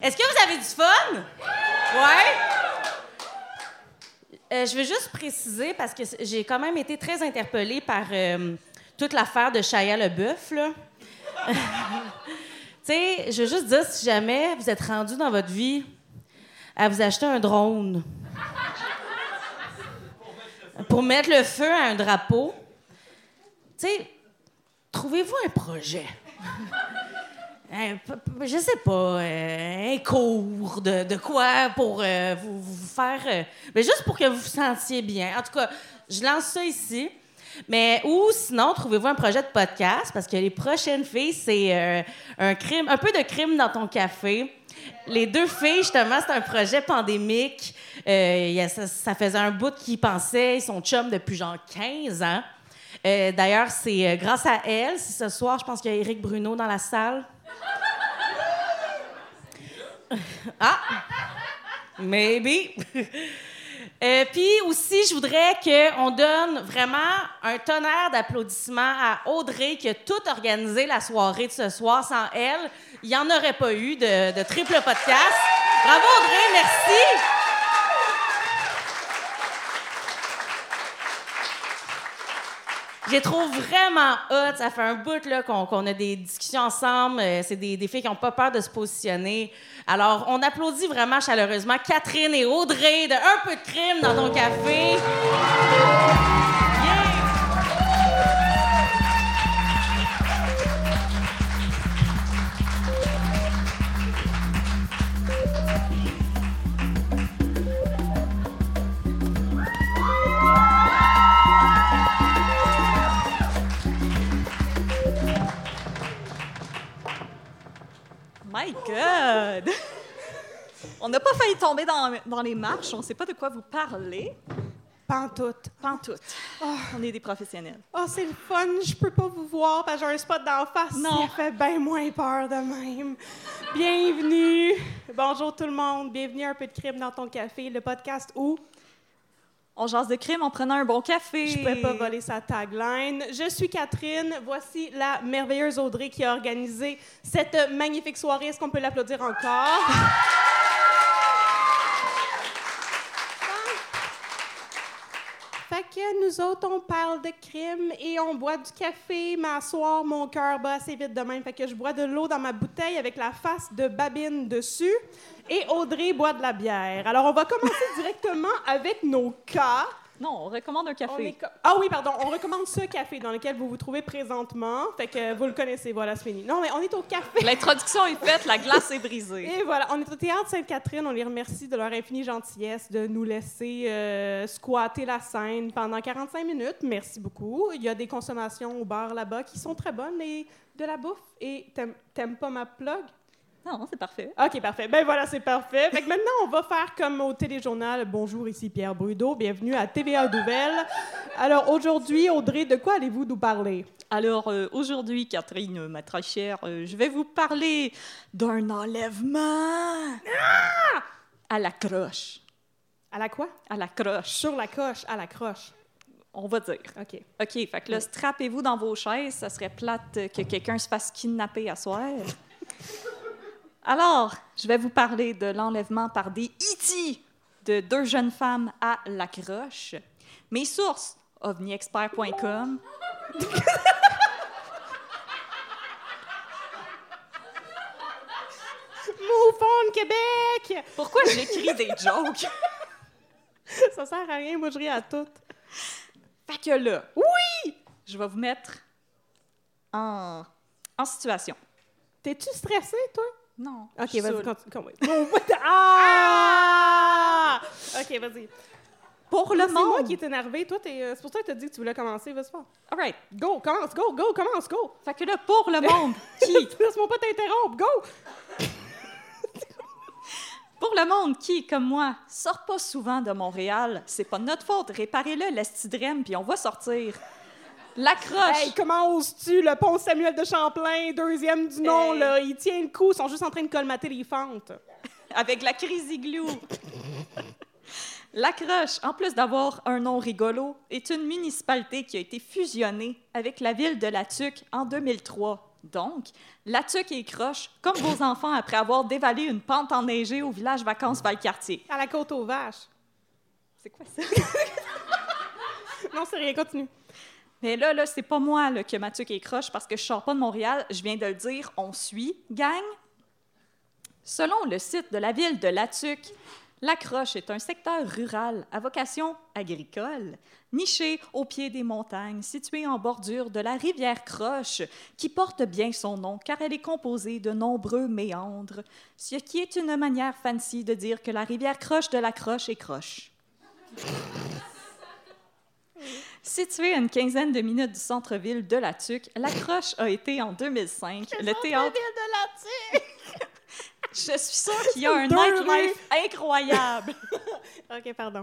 Est-ce que vous avez du fun? Ouais? Euh, je veux juste préciser, parce que j'ai quand même été très interpellée par euh, toute l'affaire de LeBeouf, là. tu sais, je veux juste dire, si jamais vous êtes rendu dans votre vie à vous acheter un drone pour mettre le feu à un drapeau, tu sais, trouvez-vous un projet? Un p- je sais pas, euh, un cours de, quoi pour euh, vous, faire. euh, mais juste pour que vous vous sentiez bien. En tout cas, je lance ça ici. Mais ou sinon, trouvez-vous un projet de podcast parce que les prochaines filles, c'est un crime, un peu de crime dans ton café. Les deux filles, justement, c'est un projet pandémique. Ça, faisait un bout qu'ils pensaient, ils sont chums depuis genre 15 ans. D'ailleurs, c'est grâce à elle, si ce soir, je pense qu'il y a Éric Bruno dans la salle. Ah! Maybe. Euh, Puis aussi, je voudrais qu'on donne vraiment un tonnerre d'applaudissements à Audrey qui a tout organisé la soirée de ce soir. Sans elle, il n'y en aurait pas eu de, de triple podcast. Bravo Audrey, merci. Les trouve vraiment hot. Ça fait un bout là, qu'on qu'on a des discussions ensemble. Euh, c'est des, des filles qui n'ont pas peur de se positionner. Alors, on applaudit vraiment chaleureusement Catherine et Audrey de Un peu de crime dans ton café. My God! On n'a pas failli tomber dans, dans les marches, on ne sait pas de quoi vous parlez. Pantoute. Pantoute. On est des professionnels. Oh, c'est le fun. Je peux pas vous voir parce que j'ai un spot d'en face. Non. Ça fait bien moins peur de même. Bienvenue. Bonjour tout le monde. Bienvenue à Un peu de crime dans ton café, le podcast où On jase de crime en prenant un bon café. je pouvais pas voler sa tagline. Je suis Catherine. Voici la merveilleuse Audrey qui a organisé cette magnifique soirée. Est-ce qu'on peut l'applaudir encore? Fait que nous autres, on parle de crime et on boit du café, à soir, mon cœur bat assez vite de même. Fait que je bois de l'eau dans ma bouteille avec la face de Babine dessus et Audrey boit de la bière. Alors, on va commencer directement avec nos cas. Non, on recommande un café. Ah oui, pardon. On recommande ce café dans lequel vous vous trouvez présentement. Fait que vous le connaissez, voilà, c'est fini. Non, mais on est au café. L'introduction est faite, la glace est brisée. Et voilà, on est au Théâtre Sainte-Catherine. On les remercie de leur infinie gentillesse de nous laisser euh, squatter la scène pendant 45 minutes. Merci beaucoup. Il y a des consommations au bar là-bas qui sont très bonnes et de la bouffe. Et t'aimes pas ma plug? Non, c'est parfait. OK, parfait. Ben voilà, c'est parfait. Fait que maintenant, on va faire comme au téléjournal. Bonjour, ici Pierre Brudeau. Bienvenue à TVA Nouvelles. Alors aujourd'hui, Audrey, de quoi allez-vous nous parler? Alors, euh, aujourd'hui, Catherine, ma très chère, euh, je vais vous parler d'un enlèvement à la croche. À la quoi? À la croche, Sur la coche, à la croche. on va dire. OK. OK, fait que là, strappez-vous dans vos chaises. Ça serait plate euh, que quelqu'un se fasse kidnapper à soir. Alors, je vais vous parler de l'enlèvement par des E.T. de deux jeunes femmes à La Croche. Mes sources, ovniexpert.com. francophone, Québec! Pourquoi j'écris des jokes? Ça sert à rien, moi je ris à tout. Fait que là, oui! Je vais vous mettre en, en situation. T'es-tu stressé, toi? Non. Ok, vas-y, continue. On. Ah! Ok, vas-y. Pour le C'est moi monde. qui est énervé. Toi, t'es, euh, c'est pour ça que t'as dit que tu voulais commencer. Vas-y. All right. Go, commence, go, go, commence, go. Fait que là, pour le monde qui? Laisse-moi pas t'interrompre, go! Pour le monde qui, comme moi, sort pas souvent de Montréal, c'est pas notre faute. Réparez-le, l'estidrème, puis on va sortir. L'accroche. Hey, comment oses-tu? Le pont Samuel de Champlain, deuxième du nom, Hey. là, il tient le coup. Ils sont juste en train de colmater les fentes. avec la crise igloo. L'accroche, en plus d'avoir un nom rigolo, est une municipalité qui a été fusionnée avec la ville de La Tuque en 2003. Donc, La Tuque et Croche, comme vos enfants après avoir dévalé une pente enneigée au village vacances Valcartier. À la côte aux vaches. C'est quoi ça? Non, c'est rien, continue. Mais là, là, c'est pas moi là, que Mathieu est croche parce que je sors pas de Montréal. Je viens de le dire. On suit, gang. Selon le site de la ville de Latuc, la Croche est un secteur rural à vocation agricole, niché au pied des montagnes, situé en bordure de la rivière Croche, qui porte bien son nom car elle est composée de nombreux méandres, ce qui est une manière fancy de dire que la rivière Croche de la Croche est croche. Située à une quinzaine de minutes du centre-ville de La Tuque, La Croche a été en 2005 le théâtre. Je suis sûre qu'il y a un nightlife incroyable. OK, pardon.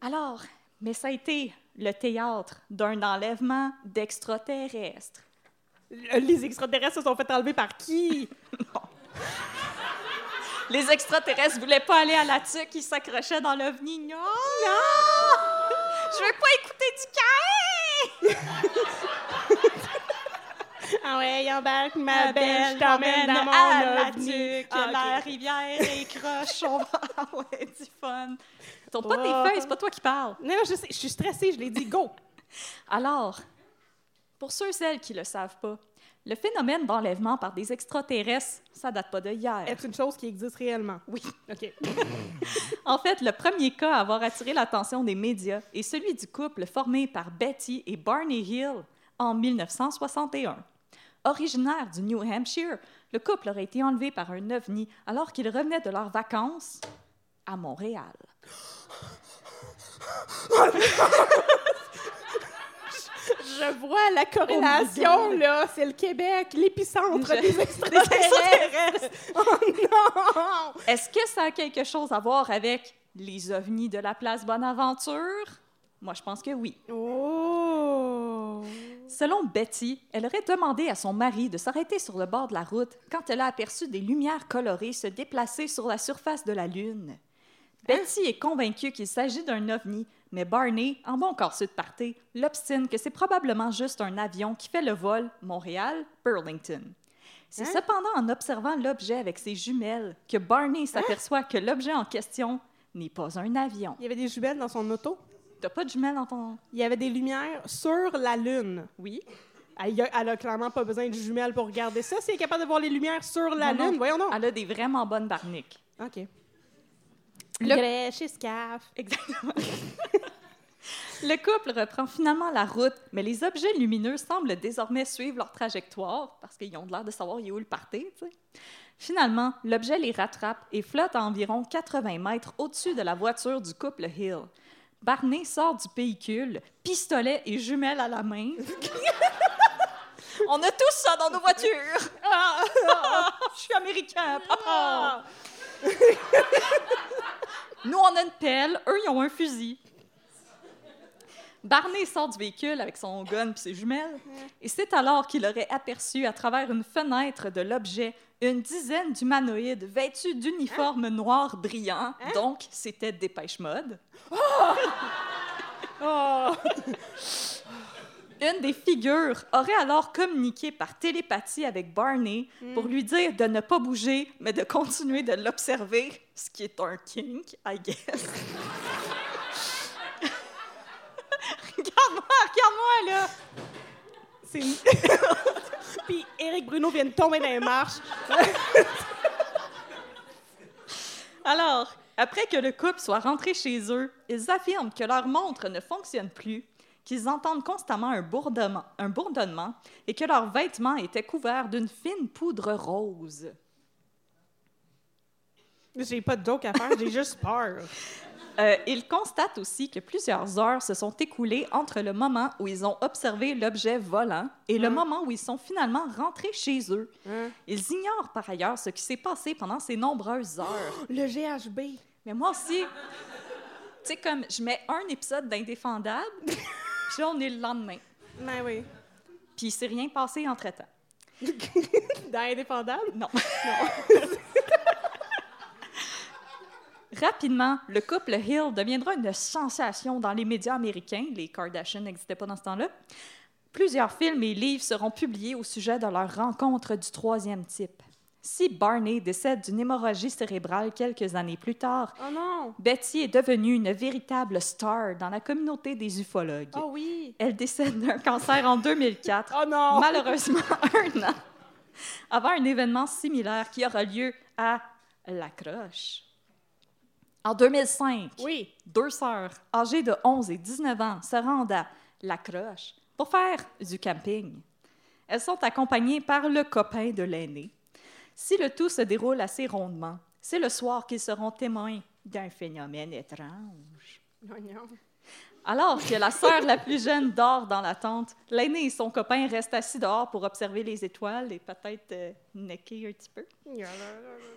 Alors, mais ça a été le théâtre d'un enlèvement d'extraterrestres. Les extraterrestres se sont fait enlever par qui? Les extraterrestres voulaient pas aller à La Tuque, ils s'accrochaient dans l'ovni. Non! Je veux pas écouter du caïn! Ah ouais, embarque ma belle, je t'emmène dans mon à la ovni. Tuque, Ah, ok. la rivière et croche, on va... Ah ouais, du fun. Tourne pas tes feuilles, c'est pas toi qui parles. Non, non, je sais, je suis stressée, je l'ai dit, go! Alors, pour ceux et celles qui le savent pas, le phénomène d'enlèvement par des extraterrestres, ça date pas de hier. Est une chose qui existe réellement? Oui. OK. En fait, le premier cas à avoir attiré l'attention des médias est celui du couple formé par Betty et Barney Hill en 1961. Originaire du New Hampshire, le couple aurait été enlevé par un ovni alors qu'ils revenaient de leurs vacances à Montréal. Je vois la corrélation, là. C'est le Québec, l'épicentre Je- des extraterrestres. oh non! Est-ce que ça a quelque chose à voir avec les ovnis de la place Bonaventure? Moi, je pense que oui. Oh! Selon Betty, elle aurait demandé à son mari de s'arrêter sur le bord de la route quand elle a aperçu des lumières colorées se déplacer sur la surface de la Lune. Betty est convaincue qu'il s'agit d'un ovni, mais Barney, en bon corset de party, l'obstine que c'est probablement juste un avion qui fait le vol Montréal-Burlington. C'est cependant en observant l'objet avec ses jumelles que Barney s'aperçoit que l'objet en question n'est pas un avion. Il y avait des jumelles dans son auto? T'as pas de jumelles dans ton... Il y avait des lumières sur la Lune. Oui? Elle, a, elle a clairement pas besoin de jumelles pour regarder ça. Si elle est capable de voir les lumières sur la Non, non. Lune, voyons donc. Elle a des vraiment bonnes barniques. OK. Le- et scaf. Exactement. Le couple reprend finalement la route, mais les objets lumineux semblent désormais suivre leur trajectoire parce qu'ils ont l'air de savoir où le party. tu sais. Finalement, l'objet les rattrape et flotte à environ 80 mètres au-dessus de la voiture du couple Hill. Barney sort du véhicule, pistolet et jumelles à la main. On a tous ça dans nos voitures. Ah, ah, je suis américain. papa. Nous, on a une pelle, eux, ils ont un fusil. Barney sort du véhicule avec son gun et ses jumelles, et c'est alors qu'il aurait aperçu à travers une fenêtre de l'objet une dizaine d'humanoïdes vêtus d'uniformes noirs brillants, donc c'était Dépêche Mode. Oh! Une des figures aurait alors communiqué par télépathie avec Barney pour lui dire de ne pas bouger, mais de continuer de l'observer, ce qui est un kink, I guess. regarde-moi, regarde-moi, là! C'est une- Puis Éric Bruno vient de tomber dans les marches. Alors, après que le couple soit rentré chez eux, ils affirment que leur montre ne fonctionne plus, qu'ils entendent constamment un bourdonnement, un bourdonnement et que leurs vêtements étaient couverts d'une fine poudre rose. J'ai pas de joke à faire, j'ai juste peur. Euh, ils constatent aussi que plusieurs heures se sont écoulées entre le moment où ils ont observé l'objet volant et le moment où ils sont finalement rentrés chez eux. Ils ignorent par ailleurs ce qui s'est passé pendant ces nombreuses heures. Le GHB. Mais moi aussi, tu sais, comme je mets un épisode d'Indéfendable, puis là, on est le lendemain. Ben oui. Puis il s'est rien passé entre-temps. Dans Indépendable? Non. Rapidement, le couple Hill deviendra une sensation dans les médias américains. Les Kardashians n'existaient pas dans ce temps-là. Plusieurs films et livres seront publiés au sujet de leur rencontre du troisième type. Si Barney décède d'une hémorragie cérébrale quelques années plus tard, Oh non! Betty est devenue une véritable star dans la communauté des ufologues. Oh oui! Elle décède d'un cancer en 2004, Oh non! malheureusement un an avant un événement similaire qui aura lieu à La Croche. En 2005, Oui. deux sœurs âgées de 11 et 19 ans se rendent à La Croche pour faire du camping. Elles sont accompagnées par le copain de l'aîné. Si le tout se déroule assez rondement, c'est le soir qu'ils seront témoins d'un phénomène étrange. Non. Alors que la sœur la plus jeune dort dans la tente, l'aîné et son copain restent assis dehors pour observer les étoiles et peut-être euh, necker un petit peu.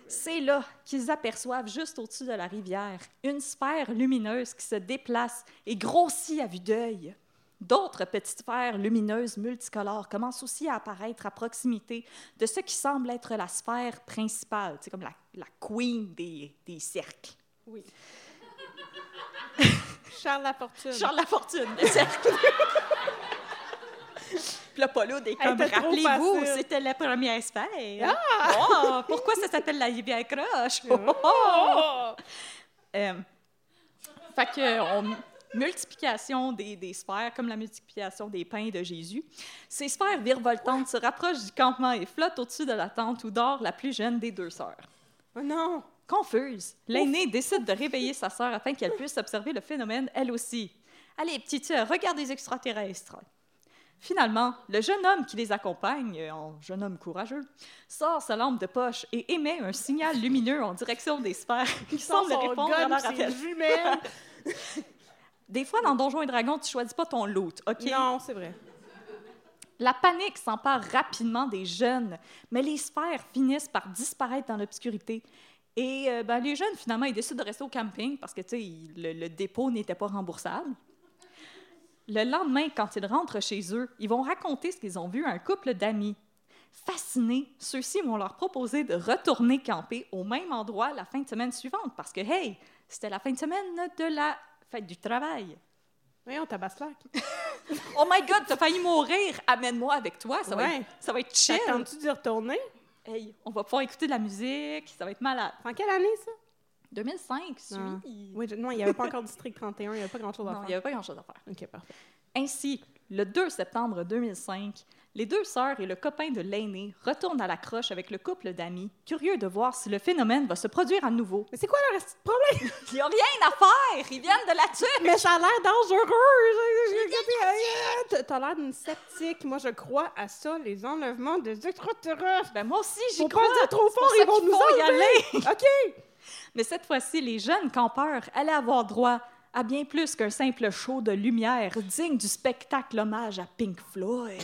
C'est là qu'ils aperçoivent juste au-dessus de la rivière une sphère lumineuse qui se déplace et grossit à vue d'œil. D'autres petites sphères lumineuses multicolores commencent aussi à apparaître à proximité de ce qui semble être la sphère principale, c'est comme la, la queen des, des cercles. Oui. Charles Lafortune. Charles Lafortune, le cercle. Puis là, Paul est comme, rappelez-vous, c'était la première sphère. Oh, pourquoi ça s'appelle la rivière croche? Oh, oh, oh. Oh! Euh, fait que, on- multiplication des, des sphères, comme la multiplication des pains de Jésus. Ces sphères virevoltantes se rapprochent du campement et flottent au-dessus de la tente où dort la plus jeune des deux sœurs. Oh non! Confuse, l'aînée décide de réveiller sa sœur afin qu'elle puisse observer le phénomène elle aussi. Allez, petite sœur, regarde les extraterrestres. Finalement, le jeune homme qui les accompagne, euh, en jeune homme courageux, sort sa lampe de poche et émet un signal lumineux en direction des sphères qui semble répondre à leur appel. Des fois, dans Donjons et Dragons, tu choisis pas ton loot, OK? Non, c'est vrai. La panique s'empare rapidement des jeunes, mais les sphères finissent par disparaître dans l'obscurité. Et euh, ben, les jeunes, finalement, ils décident de rester au camping parce que le, le dépôt n'était pas remboursable. Le lendemain, quand ils rentrent chez eux, ils vont raconter ce qu'ils ont vu à un couple d'amis. Fascinés, ceux-ci vont leur proposer de retourner camper au même endroit la fin de semaine suivante parce que, hey, c'était la fin de semaine de la fête du travail. Voyons, tabaslac. Oh my God, t'as failli mourir. Amène-moi avec toi. Ça, va, être, ça va être chill. T'attends-tu d'y retourner? Hey, on va pouvoir écouter de la musique. Ça va être malade. En quelle année, ça? 2005, suis. Ah. Oui, je- non, il n'y avait pas encore District 31, il n'y avait pas grand-chose à Non, il n'y faire. avait pas grand-chose à faire. OK, parfait. Ainsi, le 2 septembre 2005, les deux sœurs et le copain de l'aîné retournent à la croche avec le couple d'amis, curieux de voir si le phénomène va se produire à nouveau. Mais c'est quoi le reste de problème? Ils n'ont rien à faire! Ils viennent de la tuque! Mais ça a l'air dangereux! T'as- l'air d'une sceptique. Moi, je crois à ça, les enlèvements des extraterrestres. Ben moi aussi, j'y crois! pas dire trop fort, ils vont nous faut y aller! OK! Mais cette fois-ci, les jeunes campeurs allaient avoir droit à bien plus qu'un simple show de lumière digne du spectacle hommage à Pink Floyd.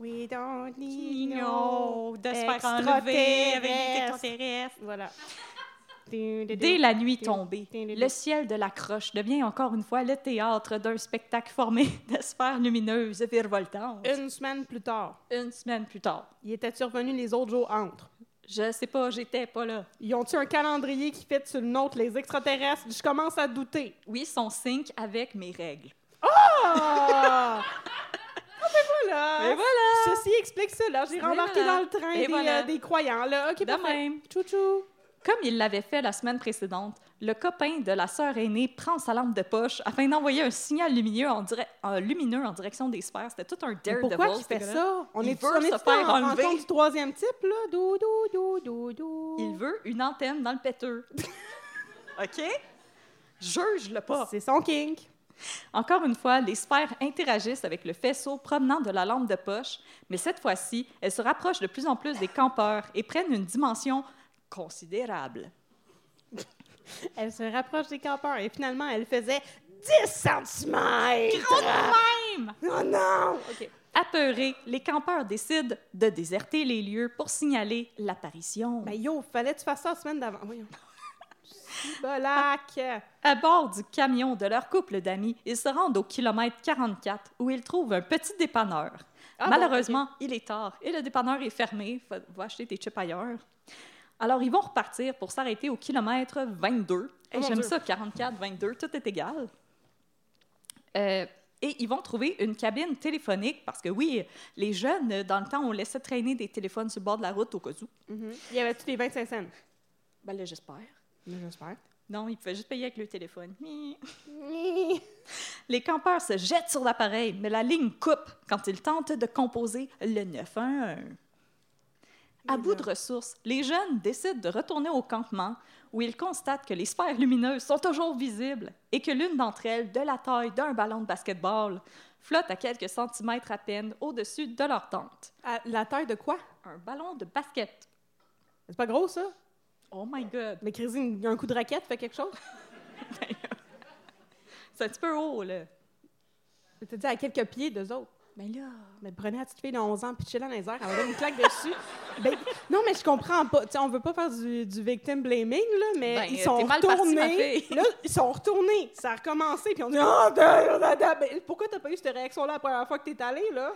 We don't need no de se faire enlever avec des extraterrestres. Voilà. Dès la nuit tombée, le ciel de la croche devient encore une fois le théâtre d'un spectacle formé de sphères lumineuses virevoltantes. Une semaine plus tard, Une semaine plus tard. il était survenu les autres jours entre? Je sais pas, j'étais pas là. Ils ont-tu un calendrier qui fait sur le nôtre, les extraterrestres? Je commence à douter. Oui, son sync avec mes règles. Ah! Ah, ben voilà! Et voilà! Ceci explique cela. J'ai voilà. dans le train Et des, voilà. euh, des croyants, là. OK, De parfait. même. Chouchou. Comme il l'avait fait la semaine précédente, le copain de la sœur aînée prend sa lampe de poche afin d'envoyer un signal lumineux en, en lumineux en direction des sphères. C'était tout un Mais daredevil. Pourquoi il fait ça? On Il est veut se faire en enlever. rencontre du troisième type, là? Dou, dou, dou, dou, dou, dou. Il veut une antenne dans le péteux. OK? Juge-le pas. C'est son kink. Encore une fois, les sphères interagissent avec le faisceau provenant de la lampe de poche, mais cette fois-ci, elles se rapprochent de plus en plus des campeurs et prennent une dimension considérable. Elle se rapproche des campeurs et finalement, elle faisait 10 cm. Même! Oh non! OK. Apeurés, les campeurs décident de déserter les lieux pour signaler l'apparition. Ben yo, fallait que tu fasses ça la semaine d'avant. Voyons. Bolac! À bord du camion de leur couple d'amis, ils se rendent au kilomètre 44 où ils trouvent un petit dépanneur. Ah bon, Malheureusement, il est tard et le dépanneur est fermé. Faut, va acheter tes chips ailleurs. Alors, ils vont repartir pour s'arrêter au kilomètre 22. Oh mon J'aime ça, 44, 22, tout est égal. Euh, et ils vont trouver une cabine téléphonique parce que oui, les jeunes, dans le temps, on laissait traîner des téléphones sur le bord de la route au cas où. Mhm. Il y avait-tu les 25 cents? Ben là, j'espère. J'espère. Non, ils pouvaient juste payer avec le téléphone. Les campeurs se jettent sur l'appareil, mais la ligne coupe quand ils tentent de composer le 911. À bout de ressources, les jeunes décident de retourner au campement où ils constatent que les sphères lumineuses sont toujours visibles et que l'une d'entre elles, de la taille d'un ballon de basketball, flotte à quelques centimètres à peine au-dessus de leur tente. À la taille de quoi? Un ballon de basket. C'est pas gros, ça? Oh my God! Mais Crazy, un coup de raquette fait quelque chose? C'est un petit peu haut, là. Je te dis à quelques pieds d'eux autres. Mais là... Mais prenez la petite fille de 11 ans, pitchez-la dans les airs, elle va donner une claque dessus. Ben, non, mais je comprends pas. Tu sais, on veut pas faire du, du victim blaming, là, mais Ben, ils euh, sont retournés. là, ils sont retournés. Ça a recommencé, puis on dit. Ben, pourquoi t'as pas eu cette réaction-là la première fois que t'es allé, là?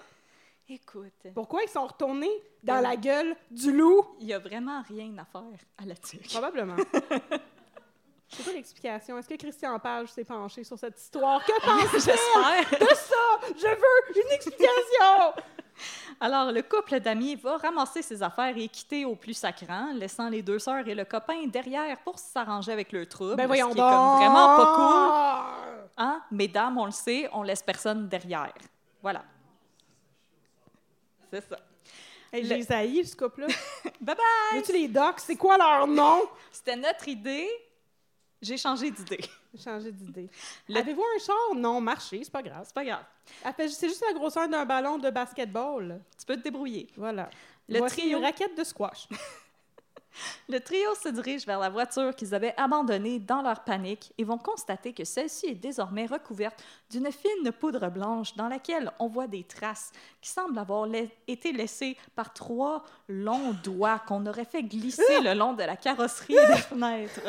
Écoute, Pourquoi ils sont retournés dans la gueule du loup? il y a vraiment rien à faire à la tuque. Probablement. C'est quoi l'explication? Est-ce que Christian Page s'est penché sur cette histoire? Que pense-t-il J'espère. de ça? Je veux une explication! Alors, le couple d'amis va ramasser ses affaires et quitter au plus sacrant, laissant les deux sœurs et le copain derrière pour s'arranger avec le trouble. Ben voyons ce qui donc! est comme vraiment pas cool. Hein? Mesdames, on le sait, on laisse personne derrière. Voilà. C'est ça. Hey, Le- J'ai haï, ce couple-là. Bye bye! Veux-tu les docs? C'est quoi leur nom? C'était notre idée. J'ai changé d'idée. J'ai changé d'idée. Le- Avez-vous un char? Non, marché, c'est pas grave. C'est pas grave. C'est juste la grosseur d'un ballon de basketball. Tu peux te débrouiller. Voilà. Le Voici trio- une raquette de squash. Le trio se dirige vers la voiture qu'ils avaient abandonnée dans leur panique et vont constater que celle-ci est désormais recouverte d'une fine poudre blanche dans laquelle on voit des traces qui semblent avoir la- été laissées par trois longs doigts qu'on aurait fait glisser le long de la carrosserie des fenêtres.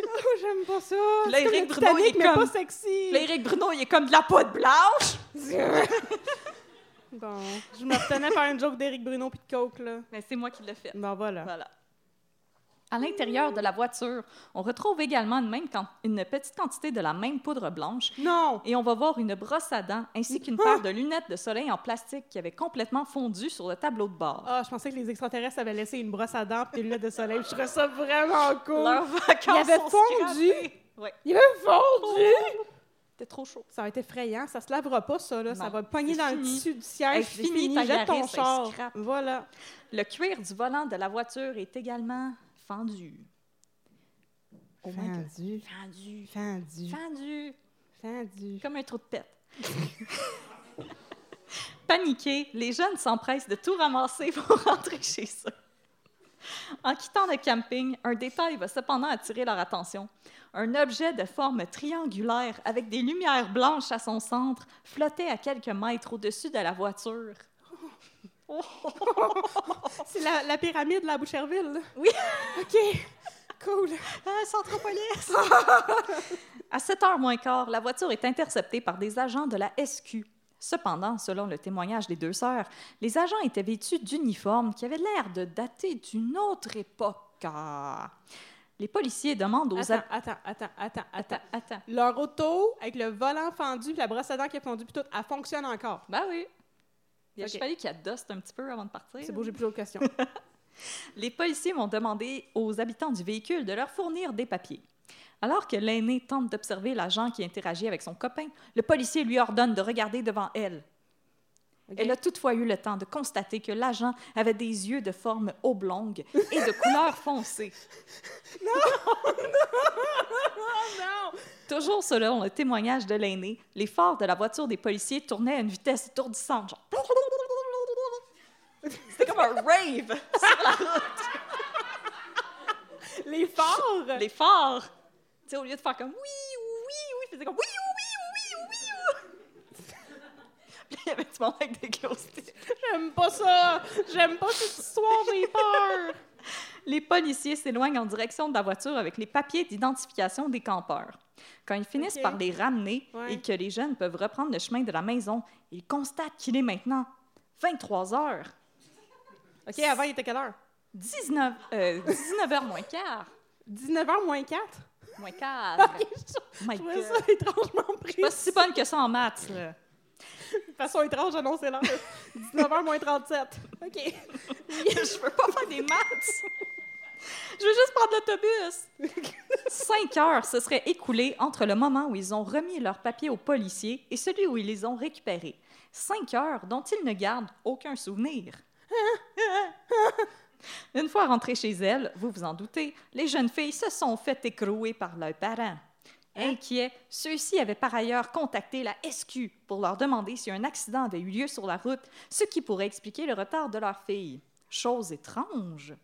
Oh, j'aime pas ça. Là, Bruno, il est comme- pas sexy. Là, Bruno, il est comme de la poudre blanche. Bon, je me retenais par une joke d'Éric Bruno puis de Coke, là. Mais c'est moi qui l'ai fait. Bon, voilà. Voilà. À l'intérieur de la voiture, on retrouve également une, même une petite quantité de la même poudre blanche Non! et on va voir une brosse à dents ainsi qu'une paire de lunettes de soleil en plastique qui avait complètement fondu sur le tableau de bord. Ah, je pensais que les extraterrestres avaient laissé une brosse à dents et des lunettes de soleil. Je trouvais ça vraiment cool. Leurs vacances Il avait sont fondu. scrappées. Ouais. Il avait fondu! C'était trop chaud. Ça va être effrayant. Ça se lavera pas, ça. Là. Ça va pogner dans le tissu du siège. C'est fini fini. Jette ton char. Voilà. Le cuir du volant de la voiture est également fendu. Oh. Fendu. Fendu. Fendu. Fendu. Fendu. Comme un trou de pète. Paniqués, les jeunes s'empressent de tout ramasser pour rentrer chez eux. En quittant le camping, un détail va cependant attirer leur attention. Un objet de forme triangulaire avec des lumières blanches à son centre flottait à quelques mètres au-dessus de la voiture. C'est la, la pyramide, la Boucherville. Oui. OK. Cool. Ah, Centropolis! à 7 heures moins quart, la voiture est interceptée par des agents de la SQ. Cependant, selon le témoignage des deux sœurs, les agents étaient vêtus d'uniformes qui avaient l'air de dater d'une autre époque. Ah. Les policiers demandent aux... Attends, attends, attends, attends, attends. Attends. Leur auto, avec le volant fendu, puis la brosse à dents qui est fondue, puis tout, elle fonctionne encore. Ben oui. Il a Ok. juste fallu qu'il adoste un petit peu avant de partir. C'est beau, j'ai plus d'autres questions. Les policiers vont demander aux habitants du véhicule de leur fournir des papiers. Alors que l'aîné tente d'observer l'agent qui interagit avec son copain, le policier lui ordonne de regarder devant elle. Elle a toutefois eu le temps de constater que l'agent avait des yeux de forme oblongue et de couleur foncée. non! Toujours selon le témoignage de l'aîné, les phares de la voiture des policiers tournaient à une vitesse étourdissante. genre. C'était comme un rave sur la route. Les phares! Les phares. Tu sais, au lieu de faire comme oui, oui, oui, ils faisaient comme oui, oui, oui, oui, oui. Puis il y avait du monde avec des glow sticks. J'aime pas ça! J'aime pas cette histoire, j'ai peur! Les policiers s'éloignent en direction de la voiture avec les papiers d'identification des campeurs. Quand ils finissent par les ramener Ouais. et que les jeunes peuvent reprendre le chemin de la maison, ils constatent qu'il est maintenant 23 heures. OK, avant, il était quelle heure? 19, euh, 19h moins quart. 19h moins 4? Moins quart. Je My trouvais God. ça étrangement Je suis pas si bonne que ça en maths. là. De façon étrange, j'annonçais l'heure. 19h moins 37. OK. Je veux pas faire des maths. Je veux juste prendre l'autobus. Cinq heures se seraient écoulées entre le moment où ils ont remis leurs papiers aux policiers et celui où ils les ont récupérés. Cinq heures dont ils ne gardent aucun souvenir. Une fois rentrées chez elles, vous vous en doutez, les jeunes filles se sont fait écrouer par leurs parents. Inquiets, ceux-ci avaient par ailleurs contacté la SQ pour leur demander si un accident avait eu lieu sur la route, ce qui pourrait expliquer le retard de leur fille. Chose étrange.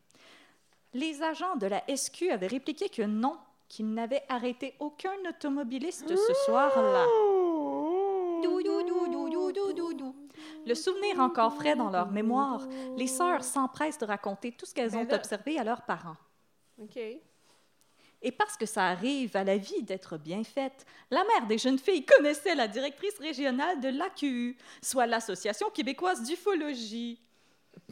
Les agents de la SQ avaient répliqué que non, qu'ils n'avaient arrêté aucun automobiliste ce soir-là. Dou, dou, dou, Le souvenir encore frais dans leur mémoire, les sœurs s'empressent de raconter tout ce qu'elles ont là. observé à leurs parents. OK. Et parce que ça arrive à la vie d'être bien faite, la mère des jeunes filles connaissait la directrice régionale de l'AQU, soit l'Association québécoise d'ufologie.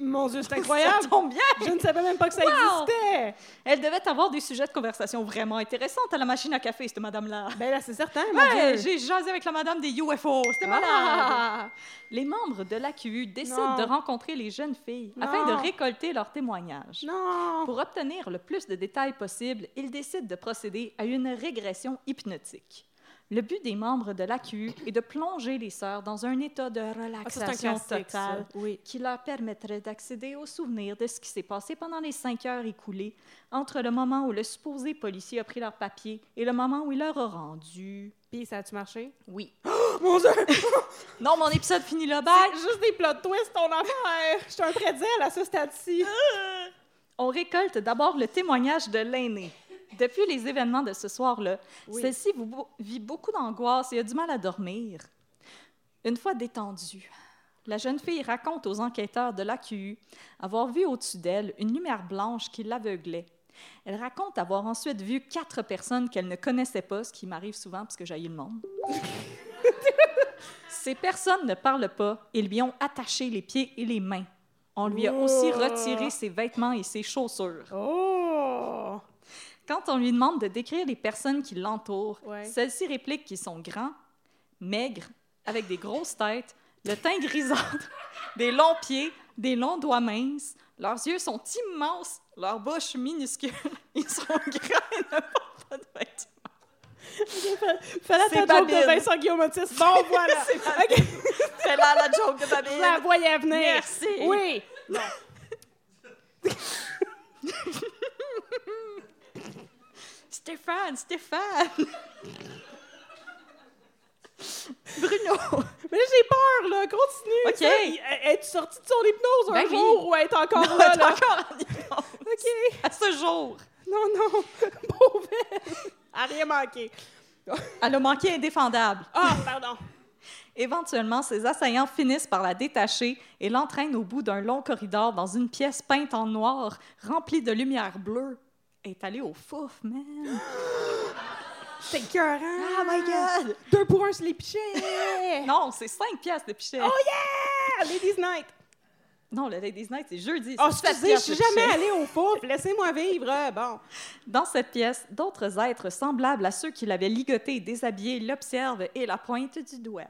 Mon Dieu, c'est Ça incroyable! tombe bien! Je ne savais même pas que ça Wow! existait! Elle devait avoir des sujets de conversation vraiment intéressants à la machine à café, cette madame-là. Ben là, c'est certain, Ouais, j'ai jasé avec la madame des UFO, c'était malade! Ah! Les membres de l'AQU décident Non. de rencontrer les jeunes filles afin de récolter leurs témoignages. Non! Pour obtenir le plus de détails possible, ils décident de procéder à une régression hypnotique. Le but des membres de l'AQU est de plonger les sœurs dans un état de Ah, relaxation ça. totale Oui. qui leur permettrait d'accéder aux souvenirs de ce qui s'est passé pendant les cinq heures écoulées entre le moment où le supposé policier a pris leur papier et le moment où il leur a rendu. Puis, ça a-tu marché? Oui. Mon Dieu! Non, mon épisode finit là! C'est juste des plot twists, ton affaire! Je suis un prédile à ce stade-ci. On récolte d'abord le témoignage de l'aîné. Depuis les événements de ce soir-là, Oui. celle-ci vit beaucoup d'angoisse et a du mal à dormir. Une fois détendue, la jeune fille raconte aux enquêteurs de l'AQU avoir vu au-dessus d'elle une lumière blanche qui l'aveuglait. Elle raconte avoir ensuite vu quatre personnes qu'elle ne connaissait pas, ce qui m'arrive souvent parce que j'ai le monde. Ces personnes ne parlent pas et lui ont attaché les pieds et les mains. On lui a aussi Oh. retiré ses vêtements et ses chaussures. Oh! Quand on lui demande de décrire les personnes qui l'entourent, Ouais. celles-ci répliquent qu'ils sont grands, maigres, avec des grosses têtes, le teint grisâtre, des longs pieds, des longs doigts minces. Leurs yeux sont immenses, leur bouche minuscule. Ils sont grands et ne portent pas de vêtements. C'est ta joke de Babine. Vincent Guillaume Otis. Bon, voilà. C'est OK. C'est là la joke de Je la Babine. voyais venir. Merci. Oui. Stéphane, Stéphane! Bruno! Mais là, j'ai peur, là. Continue. OK. Es-tu sortie de son hypnose un Ben oui. jour ou elle est encore Non, là, elle est là? encore en hypnose. OK. À ce jour. Non, non. Pauvre elle. A rien manqué. Elle a manqué indéfendable. Ah, pardon. Éventuellement, ses assaillants finissent par la détacher et l'entraînent au bout d'un long corridor dans une pièce peinte en noir, remplie de lumière bleue. Est allée au fouf, man. C'est écœurant. Oh my God! Deux pour un sur les pichets. Non, c'est cinq pièces de pichet. Oh yeah! Ladies Night. Non, le Ladies Night, c'est jeudi. Oh, excusez, je suis jamais allée au fouf. Laissez-moi vivre. Euh, Bon. Dans cette pièce, d'autres êtres semblables à ceux qui l'avaient ligoté et déshabillé l'observent et la pointent du doigt.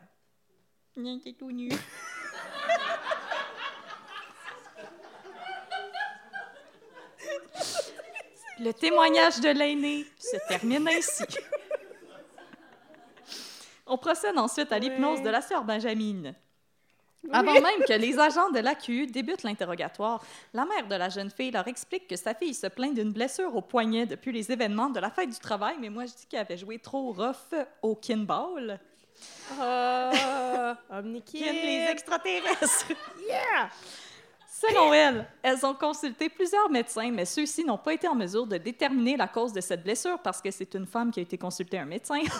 Nien, t'es tout nu. Le témoignage de l'aîné se termine ainsi. On procède ensuite à l'hypnose de la sœur Benjamine. Avant même que les agents de l'AQU débutent l'interrogatoire, la mère de la jeune fille leur explique que sa fille se plaint d'une blessure au poignet depuis les événements de la fête du travail, mais moi je dis qu'elle avait joué trop rough au kinball. Ah, Omnikid. Kin les extraterrestres. yeah! Selon elle, elles ont consulté plusieurs médecins, mais ceux-ci n'ont pas été en mesure de déterminer la cause de cette blessure parce que c'est une femme qui a été consulter un médecin.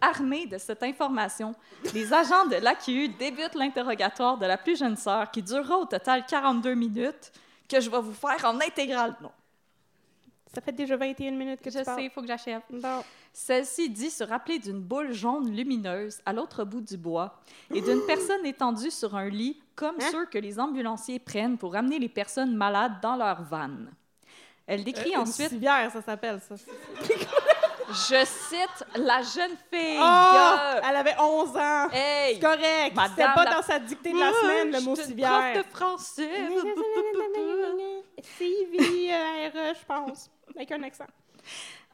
Armés de cette information, les agents de l'AQU débutent l'interrogatoire de la plus jeune sœur qui durera au total 42 minutes, que je vais vous faire en intégrale. Non, Ça fait déjà 21 minutes que je tu parles. sais, il faut que j'achève. Celle-ci dit se rappeler d'une boule jaune lumineuse à l'autre bout du bois et d'une personne étendue sur un lit comme Hein? ceux que les ambulanciers prennent pour amener les personnes malades dans leur van. Elle décrit Euh, Une ensuite, civière, ça s'appelle, ça. je cite la jeune fille. Oh! Elle avait 11 ans. hey, C'est correct. C'était pas la- dans sa dictée de la semaine, le mot une civière. prof de français. C-I-V-E-R-E, je pense. Avec un accent.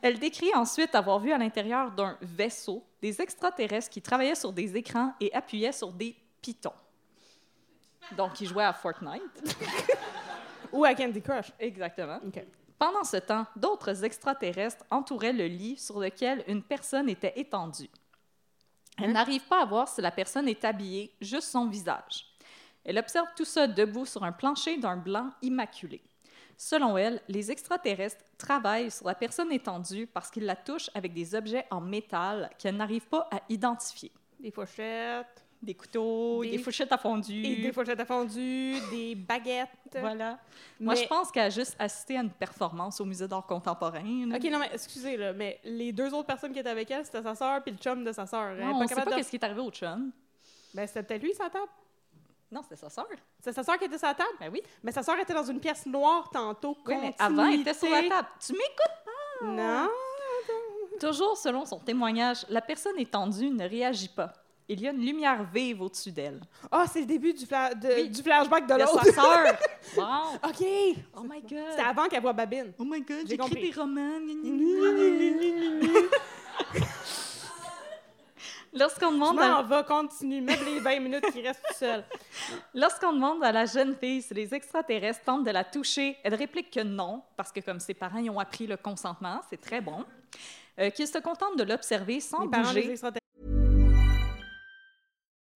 Elle décrit ensuite avoir vu à l'intérieur d'un vaisseau des extraterrestres qui travaillaient sur des écrans et appuyaient sur des pitons. Donc, ils jouaient à Fortnite. Ou à Candy Crush. Exactement. Pendant ce temps, d'autres extraterrestres entouraient le lit sur lequel une personne était étendue. Elle n'arrive pas à voir si la personne est habillée, juste son visage. Elle observe tout ça debout sur un plancher d'un blanc immaculé. Selon elle, les extraterrestres travaillent sur la personne étendue parce qu'ils la touchent avec des objets en métal qu'elle n'arrive pas à identifier. Des fourchettes. Des couteaux, des, Des- fourchettes à fondu. Des fourchettes à fondu, des baguettes. Voilà. Moi, je pense qu'elle a juste assisté à une performance au Musée d'art contemporain. OK, non, mais excusez, là, mais les deux autres personnes qui étaient avec elle, c'était sa sœur puis le chum de sa sœur. Elle Non, on ne sait pas de- qu'est-ce qui est arrivé au chum. Ben, c'était peut-être lui, sa table. Non, c'était sa sœur. C'est sa sœur qui était sur la table? Ben oui. Mais sa sœur était dans une pièce noire tantôt. Oui, mais avant, elle était sur la table. Tu m'écoutes? Non. Toujours selon son témoignage, la personne étendue ne réagit pas. Il y a une lumière vive au-dessus d'elle. Ah, c'est le début du, fla- de- Oui. du flashback de De l'autre. sa sœur. Wow. OK. Oh my God. C'était avant qu'elle voit Babine. Oh my God, J'ai j'écris des romans. Lorsqu'on demande, à, va, continue. Meuble les 20 minutes qui restent tout seul. lorsqu'on demande à la jeune fille si les extraterrestres tentent de la toucher, elle réplique que non, parce que comme ses parents y ont appris le consentement, c'est très bon, euh, qu'ils se contentent de l'observer sans Les parents des bouger.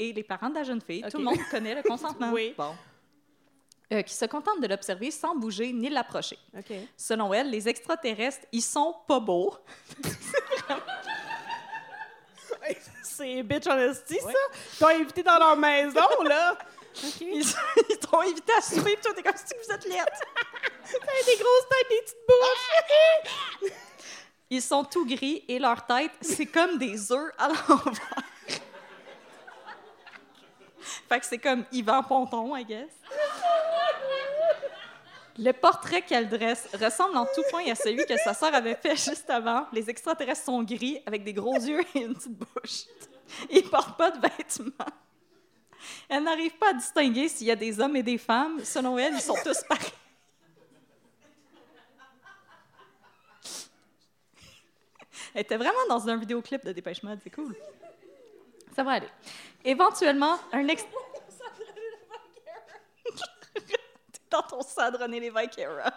Et les parents de la jeune fille, tout le monde connaît le consentement. Oui. Bon. Euh, qui se contentent de l'observer sans bouger ni l'approcher. OK. Selon elle, les extraterrestres, ils sont pas beaux. C'est bitch honesty, ça? T'as invité dans leur maison, là? OK. Ils, ils t'ont invité à souper, puis toi, t'es comme si vous êtes lettre. T'as des grosses têtes, des petites bouches. Ils sont tout gris et leur tête, c'est comme des œufs à l'envers. fait que c'est comme Yvan Ponton, I guess. Le portrait qu'elle dresse ressemble en tout point à celui que sa sœur avait fait juste avant. Les extraterrestres sont gris, avec des gros yeux et une petite bouche. Ils portent pas de vêtements. Elle n'arrive pas à distinguer s'il y a des hommes et des femmes. Selon elle, ils sont tous pareils. Elle était vraiment dans un vidéoclip de Dépêche Mode, c'est cool. Ça va aller. Éventuellement, un ex... T'es dans ton sang de René Lévesque era.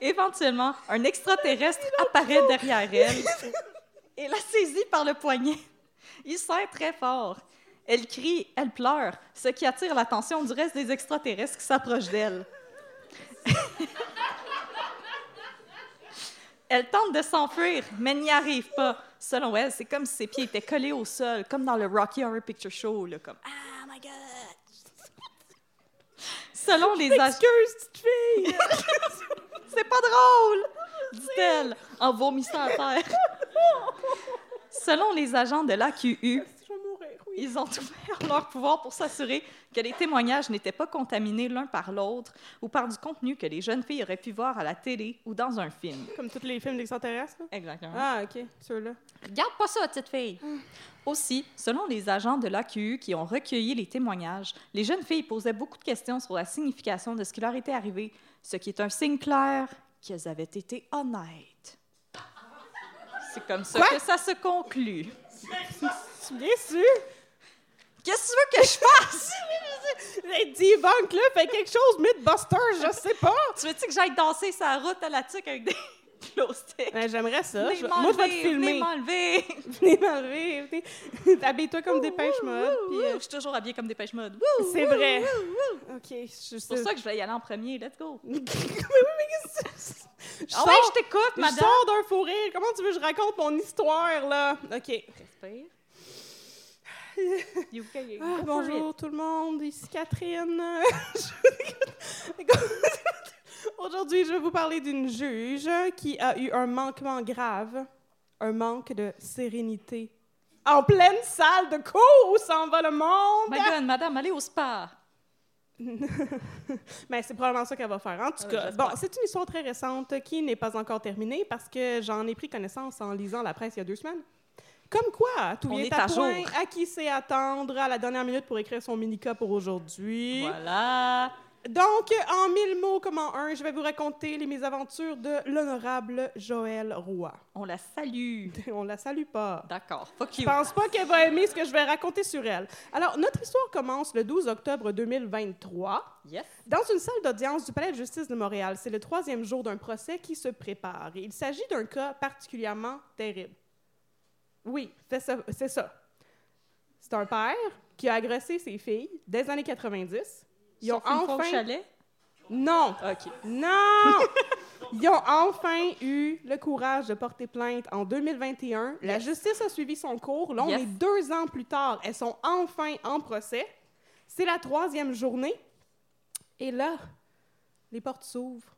Éventuellement, un extraterrestre apparaît derrière elle et la saisit par le poignet. Il serre très fort. Elle crie, elle pleure, ce qui attire l'attention du reste des extraterrestres qui s'approchent d'elle. Elle tente de s'enfuir, mais n'y arrive pas. Selon elle, c'est comme si ses pieds étaient collés au sol, comme dans le Rocky Horror Picture Show, là, comme Ah my God! Selon les Excuse, petite fille! c'est pas drôle! dit-elle en vomissant à terre. Selon les agents de l'AQU, ils ont ouvert leur pouvoir pour s'assurer que les témoignages n'étaient pas contaminés l'un par l'autre ou par du contenu que les jeunes filles auraient pu voir à la télé ou dans un film. Comme tous les films d'extraterrestres? Exactement. Ah, OK, ceux-là. Regarde pas ça, petite fille. Aussi, selon les agents de l'AQU qui ont recueilli les témoignages, les jeunes filles posaient beaucoup de questions sur la signification de ce qui leur était arrivé, ce qui est un signe clair qu'elles avaient été honnêtes. C'est comme ça Quoi? que ça se conclut. Bien sûr? Qu'est-ce que tu veux que je fasse? Les debunk, là, fait quelque chose, Mythbusters, je sais pas. tu veux-tu que j'aille danser sa route à la tuque avec des glow sticks? Ben, J'aimerais ça. Venez Je- Moi, je vais te m'enlever, venez filmer. m'enlever. Venez m'enlever. venez. Habille-toi comme des pêches mode. puis, euh, Je suis toujours habillée comme des pêches mode. C'est vrai. OK, je suis C'est pour ça que je voulais y aller en premier. Let's go. mais oui, mais qu'est-ce que c'est? Je Ah ouais, sors- je t'écoute, Je madame. sors d'un fou rire. Comment tu veux que je raconte mon histoire, là? OK. Respire. Ah, bonjour tout le monde, ici Catherine. Aujourd'hui, je vais vous parler d'une juge qui a eu un manquement grave, un manque de sérénité. En pleine salle de cours où s'en va le monde! My God, madame, allez au spa. Mais c'est probablement ça qu'elle va faire. En tout Ah, cas, bon, c'est une histoire très récente qui n'est pas encore terminée parce que j'en ai pris connaissance en lisant la presse il y a deux semaines. Comme quoi, tout On est à point, jour. à qui sait attendre à la dernière minute pour écrire son mini-cas pour aujourd'hui. Voilà. Donc, en mille mots comme en un, je vais vous raconter les mésaventures de l'honorable Joël Roy. On la salue. On la salue pas. D'accord. Fuck Je you. pense pas qu'elle va aimer ce que je vais raconter sur elle. Alors, notre histoire commence le 12 octobre 2023 Yes. dans une salle d'audience du Palais de justice de Montréal. C'est le troisième jour d'un procès qui se prépare. Il s'agit d'un cas particulièrement terrible. Oui, c'est ça. C'est ça. C'est un père qui a agressé ses filles dès les années 90. Ils ont une enfin... chalet? Non! OK. Non! Ils ont enfin eu le courage de porter plainte en 2021. La justice a suivi son cours. Là, on Yes. est deux ans plus tard. Elles sont enfin en procès. C'est la troisième journée. Et là, les portes s'ouvrent.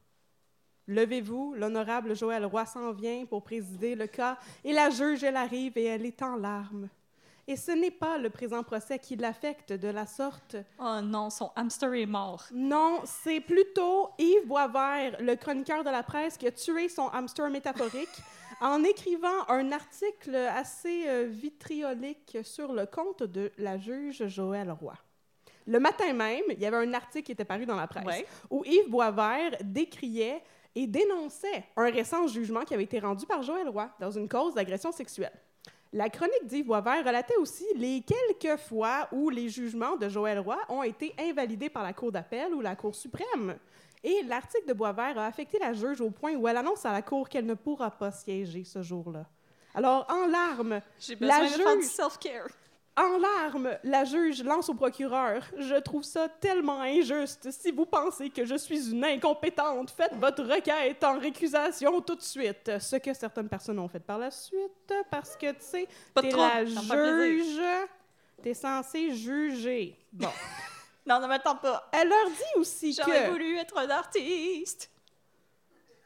Levez-vous, l'honorable Joël Roy s'en vient pour présider le cas. Et la juge, elle arrive et elle est en larmes. Et ce n'est pas le présent procès qui l'affecte de la sorte. Oh non, son hamster est mort. Non, c'est plutôt Yves Boisvert, le chroniqueur de la presse, qui a tué son hamster métaphorique en écrivant un article assez euh, vitriolique sur le compte de la juge Joël Roy. Le matin même, il y avait un article qui était paru dans la presse Ouais. où Yves Boisvert décriait et dénonçait un récent jugement qui avait été rendu par Joël Roy dans une cause d'agression sexuelle. La chronique d'Yves Boisvert relatait aussi les quelques fois où les jugements de Joël Roy ont été invalidés par la Cour d'appel ou la Cour suprême. Et l'article de Boisvert a affecté la juge au point où elle annonce à la Cour qu'elle ne pourra pas siéger ce jour-là. Alors, en larmes, J'ai La juge- self-care. En larmes, la juge lance au procureur Je trouve ça tellement injuste. Si vous pensez que je suis une incompétente, faites votre requête en récusation tout de suite. Ce que certaines personnes ont fait par la suite, parce que, tu sais, t'es la juge, t'es censé juger. Bon. Non, ne m'attends pas. Elle leur dit aussi J'aurais que... voulu être un artiste.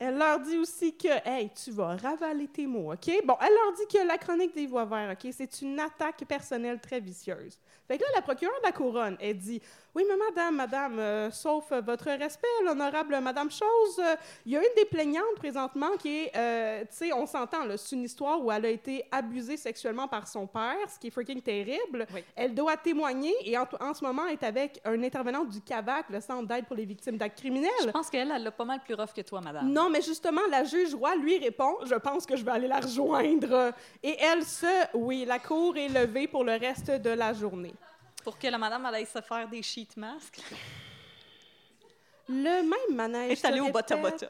Elle leur dit aussi que, hey, tu vas ravaler tes mots, OK? Bon, elle leur dit que la chronique des voix verts, OK, c'est une attaque personnelle très vicieuse. Fait que là, la procureure de la couronne, elle dit, oui, mais madame, madame, euh, sauf euh, votre respect, l'honorable madame Chose, euh, il y a une des plaignantes présentement qui est, euh, tu sais, on s'entend, c'est une histoire où elle a été abusée sexuellement par son père, ce qui est freaking terrible. Oui. Elle doit témoigner et en, en ce moment, est avec un intervenant du CAVAC, le Centre d'aide pour les victimes d'actes criminels. Je pense qu'elle, elle l'a pas mal plus rough que toi, madame. Non, mais justement, la juge Roy lui répond Je pense que je vais aller la rejoindre. Et elle se. Oui, la cour est levée pour le reste de la journée. Pour que la madame elle aille se faire des sheet masks. Le même manège. Est allée se au Bota Bota.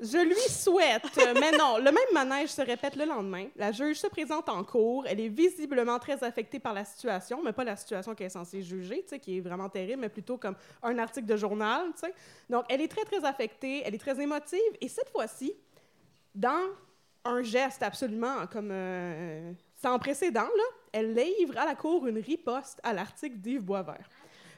Je lui souhaite, mais non, le même manège se répète le lendemain. La juge se présente en cours. Elle est visiblement très affectée par la situation, mais pas la situation qu'elle est censée juger, qui est vraiment terrible, mais plutôt comme un article de journal, tu sais. Donc, elle est très, très affectée, elle est très émotive, et cette fois-ci, dans un geste absolument comme euh, sans précédent, là, elle livre à la cour une riposte à l'article d'Yves Boisvert.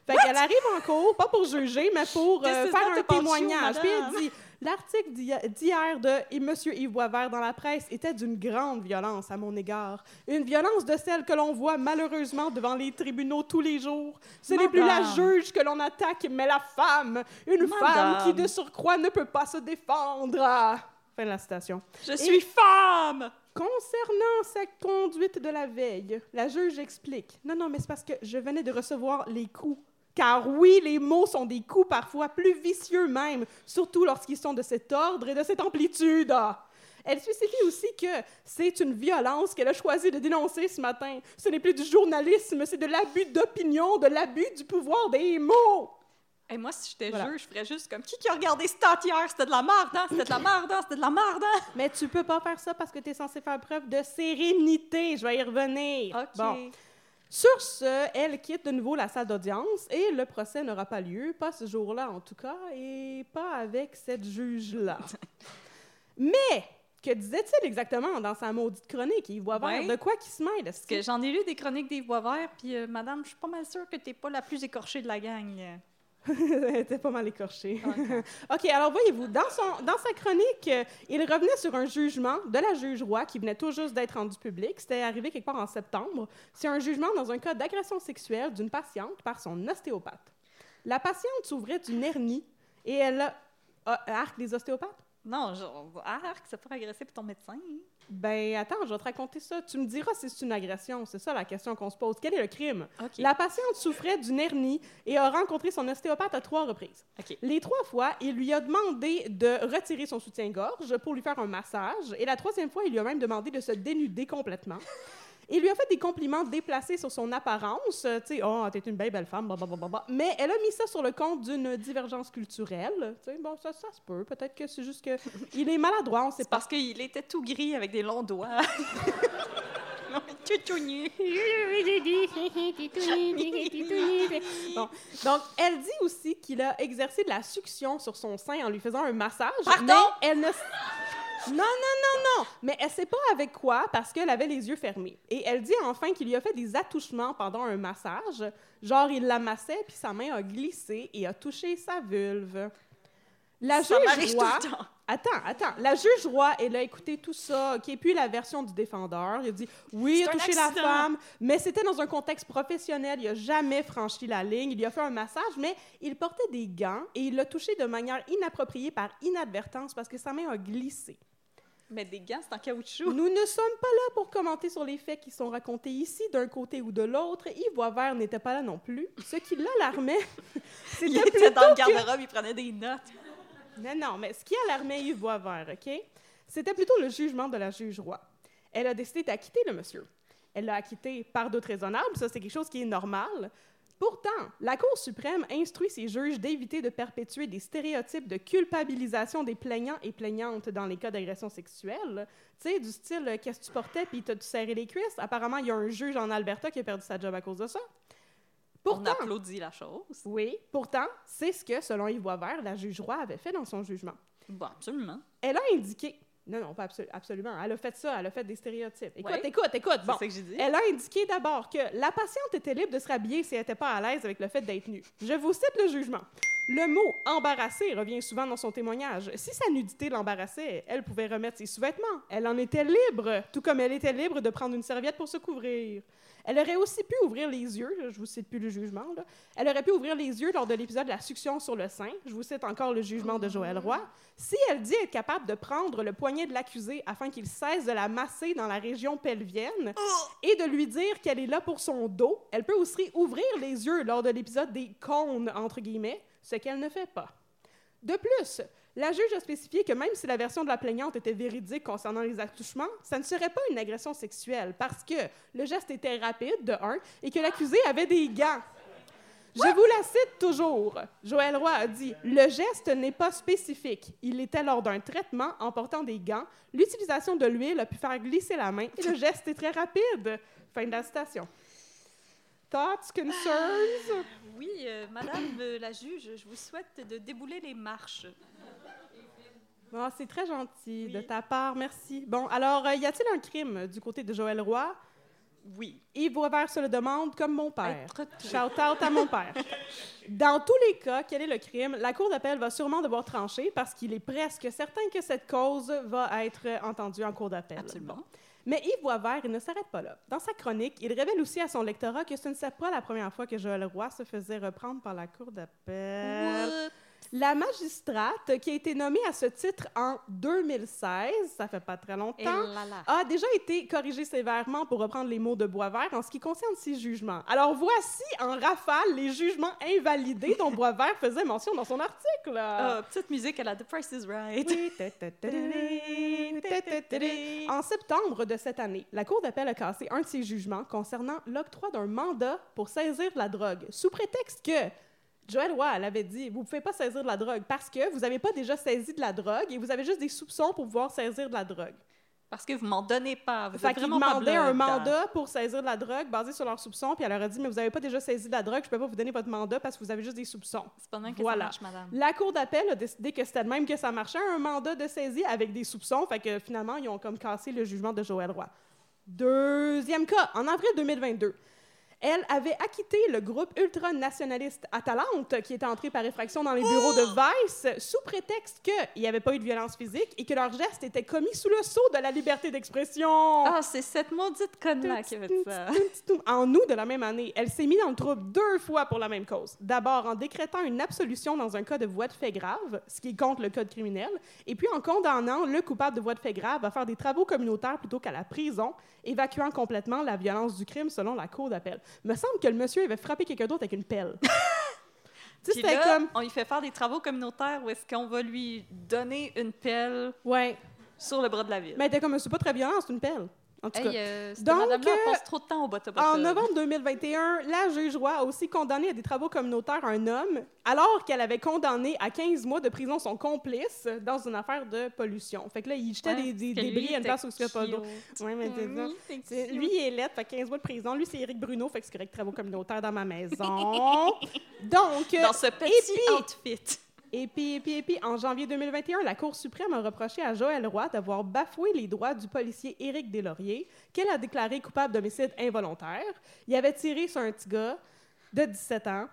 Fait qu'elle arrive en cours, pas pour juger, mais pour euh, faire un témoignage. Puis elle dit L'article d'hi- d'hier de M. Yves Boisvert dans la presse était d'une grande violence à mon égard. Une violence de celle que l'on voit malheureusement devant les tribunaux tous les jours. Ce n'est plus la juge que l'on attaque, mais la femme. Une Madame. femme qui, de surcroît, ne peut pas se défendre. Ah. Fin de la citation. Je suis femme! Concernant sa conduite de la veille, la juge explique. Non, non, mais c'est parce que je venais de recevoir les coups. Car oui, les mots sont des coups parfois plus vicieux même, surtout lorsqu'ils sont de cet ordre et de cette amplitude. Elle spécifie aussi que c'est une violence qu'elle a choisi de dénoncer ce matin. Ce n'est plus du journalisme, c'est de l'abus d'opinion, de l'abus du pouvoir des mots. Et moi, si j'étais Voilà. juge, je ferais juste comme qui qui a regardé Stat hier? C'était de la merde, hein? C'était de la merde, hein? C'était de la merde, hein? Mais tu peux pas faire ça parce que tu es censé faire preuve de sérénité. Je vais y revenir. OK. Bon. Sur ce, elle quitte de nouveau la salle d'audience et le procès n'aura pas lieu, pas ce jour-là en tout cas, et pas avec cette juge-là. Mais, que disait-il exactement dans sa maudite chronique? Il voit Ouais. de quoi qui se mêle? Parce que j'en ai lu des chroniques des voix verts, puis euh, madame, je suis pas mal sûre que t'es pas la plus écorchée de la gang. Elle était pas mal écorchée. OK, alors voyez-vous, dans, son, dans sa chronique, euh, il revenait sur un jugement de la juge Roy qui venait tout juste d'être rendu public. C'était arrivé quelque part en septembre. C'est un jugement dans un cas d'agression sexuelle d'une patiente par son ostéopathe. La patiente souffrait d'une hernie et elle a... Ah, arc des ostéopathes? Non, genre, arc, c'est pour ton médecin. hein? Ben, attends, je vais te raconter ça. Tu me diras si c'est une agression. C'est ça la question qu'on se pose. Quel est le crime? La patiente souffrait d'une hernie et a rencontré son ostéopathe à trois reprises. Les trois fois, il lui a demandé de retirer son soutien-gorge pour lui faire un massage. Et la troisième fois, il lui a même demandé de se dénuder complètement. Il lui a fait des compliments déplacés sur son apparence. euh, Tu sais, oh, t'es une belle, belle femme, blablabla. Mais elle a mis ça sur le compte d'une divergence culturelle. Tu sais, bon, ça, ça se peut. Peut-être que c'est juste que il est maladroit, on sait C'est pas. parce qu'il était tout gris avec des longs doigts. Non, nu. Bon. Donc, elle dit aussi qu'il a exercé de la succion sur son sein en lui faisant un massage. Pardon? Mais elle ne... Non, non, non, non. Mais elle sait pas avec quoi parce qu'elle avait les yeux fermés. Et elle dit enfin qu'il lui a fait des attouchements pendant un massage. Genre, il la massait, puis sa main a glissé et a touché sa vulve. La Ça juge tout le temps. Attends, attends. La juge Roy, elle a écouté tout ça, qui est puis la version du défendeur. Il a dit oui, il a touché la femme, mais c'était dans un contexte professionnel. Il a jamais franchi la ligne. Il lui a fait un massage, mais il portait des gants et il l'a touché de manière inappropriée par inadvertance parce que sa main a glissé. Mais des gants, c'est en caoutchouc. Nous ne sommes pas là pour commenter sur les faits qui sont racontés ici, d'un côté ou de l'autre. Yves Boisvert n'était pas là non plus. Ce qui l'alarmait, c'était Il était dans le que- garde-robe, il prenait des notes. non, non, mais ce qui alarmait Yves Boisvert, OK? C'était plutôt le jugement de la juge Roy. Elle a décidé d'acquitter le monsieur. Elle l'a acquitté par doute raisonnable, ça c'est quelque chose qui est normal. Pourtant, la Cour suprême instruit ses juges d'éviter de perpétuer des stéréotypes de culpabilisation des plaignants et plaignantes dans les cas d'agression sexuelle. Tu sais, du style euh, Qu'est-ce que tu portais puis t'as-tu serré les cuisses? Apparemment, il y a un juge en Alberta qui a perdu sa job à cause de ça. On Pourtant, applaudit la chose. oui, pourtant, c'est ce que, selon Yves Boisvert, la juge Roy avait fait dans son jugement. Bon, absolument. Elle a indiqué. Non, non, pas absolu- absolument. Elle a fait ça, elle a fait des stéréotypes. Écoute, Ouais. écoute, écoute. C'est Bon. que j'ai dit. Elle a indiqué d'abord que la patiente était libre de se rhabiller si elle n'était pas à l'aise avec le fait d'être nue. Je vous cite le jugement. Le mot embarrassé revient souvent dans son témoignage. Si sa nudité l'embarrassait, elle pouvait remettre ses sous-vêtements. Elle en était libre, tout comme elle était libre de prendre une serviette pour se couvrir. Elle aurait aussi pu ouvrir les yeux, je vous cite plus le jugement, là. elle aurait pu ouvrir les yeux lors de l'épisode de la succion sur le sein, je vous cite encore le jugement de Joël Roy, si elle dit être capable de prendre le poignet de l'accusé afin qu'il cesse de la masser dans la région pelvienne et de lui dire qu'elle est là pour son dos, elle peut aussi ouvrir les yeux lors de l'épisode des cônes, entre guillemets, ce qu'elle ne fait pas. De plus, la juge a spécifié que même si la version de la plaignante était véridique concernant les attouchements, ça ne serait pas une agression sexuelle parce que le geste était rapide, de un, et que l'accusé avait des gants. Je vous la cite toujours. Joël Roy a dit Le geste n'est pas spécifique. Il était lors d'un traitement en portant des gants. L'utilisation de l'huile a pu faire glisser la main et le geste est très rapide. Fin de la citation. Thoughts, concerns? Oui, euh, madame euh, la juge, je vous souhaite de débouler les marches. Ah, c'est très gentil de ta part, merci. Bon, alors, euh, y a-t-il un crime du côté de Joël Roy? Oui. Yves Boisvert se le demande comme mon père. Shout out à mon père. Dans tous les cas, quel est le crime? La Cour d'appel va sûrement devoir trancher parce qu'il est presque certain que cette cause va être entendue en Cour d'appel. Absolument. Mais Yves Boisvert, il ne s'arrête pas là. Dans sa chronique, il révèle aussi à son lectorat que ce ne serait pas la première fois que Joël Roy se faisait reprendre par la Cour d'appel. La magistrate, qui a été nommée à ce titre en 2016, ça fait pas très longtemps, là là. a déjà été corrigée sévèrement pour reprendre les mots de Boisvert en ce qui concerne ses jugements. Alors voici en rafale les jugements invalidés dont Boisvert faisait mention dans son article. Ah, petite musique à la The Price is Right. En septembre de cette année, la Cour d'appel a cassé un de ses jugements concernant l'octroi d'un mandat pour saisir de la drogue, sous prétexte que Joël Roy l'avait dit, vous ne pouvez pas saisir de la drogue parce que vous n'avez pas déjà saisi de la drogue et vous avez juste des soupçons pour pouvoir saisir de la drogue. Parce que vous m'en donnez pas. Vous Fait qu'ils demandaient un mandat pour saisir de la drogue basé sur leurs soupçons, puis elle leur a dit, mais vous n'avez pas déjà saisi de la drogue, je ne peux pas vous donner votre mandat parce que vous avez juste des soupçons. C'est pas même que Voilà. ça marche, madame. La Cour d'appel a décidé que c'était de même que ça marchait, un mandat de saisie avec des soupçons. Fait que finalement, ils ont comme cassé le jugement de Joël Roy. Deuxième cas, en avril 2022. Elle avait acquitté le groupe ultranationaliste Atalante, qui était entré par effraction dans les bureaux de Vice, sous prétexte qu'il n'y avait pas eu de violence physique et que leur geste était commis sous le sceau de la liberté d'expression. Ah, c'est cette maudite conne-là qui a fait ça. En août de la même année, elle s'est mise dans le trouble deux fois pour la même cause. D'abord en décrétant une absolution dans un cas de voie de fait grave, ce qui est contre le code criminel, et puis en condamnant le coupable de voie de fait grave à faire des travaux communautaires plutôt qu'à la prison, évacuant complètement la violence du crime selon la cour d'appel. Me semble que le monsieur avait frappé quelqu'un d'autre avec une pelle. tu sais, Puis c'était là, comme... on lui fait faire des travaux communautaires où est-ce qu'on va lui donner une pelle Ouais. sur le bras de la ville. Mais était comme, c'est pas très violent, c'est une pelle. En tout cas. Euh, Donc, madame-là euh, passe trop de temps au En novembre 2021, la juge Roy a aussi condamné à des travaux communautaires un homme, alors qu'elle avait condamné à 15 mois de prison son complice dans une affaire de pollution. Fait que là, il jetait des, des débris à une place où il n'y pas d'eau. Ouais, mais. C'est- Lui, il est lettre, fait 15 mois de prison. Lui, c'est Éric Bruno, fait que c'est correct, travaux communautaires dans ma maison. Donc, euh, Dans ce petit puis- outfit. Et puis, puis, puis, en janvier 2021, la Cour suprême a reproché à Joël Roy d'avoir bafoué les droits du policier Éric Deslauriers, qu'elle a déclaré coupable d'homicide involontaire. Il avait tiré sur un petit gars de 17 ans.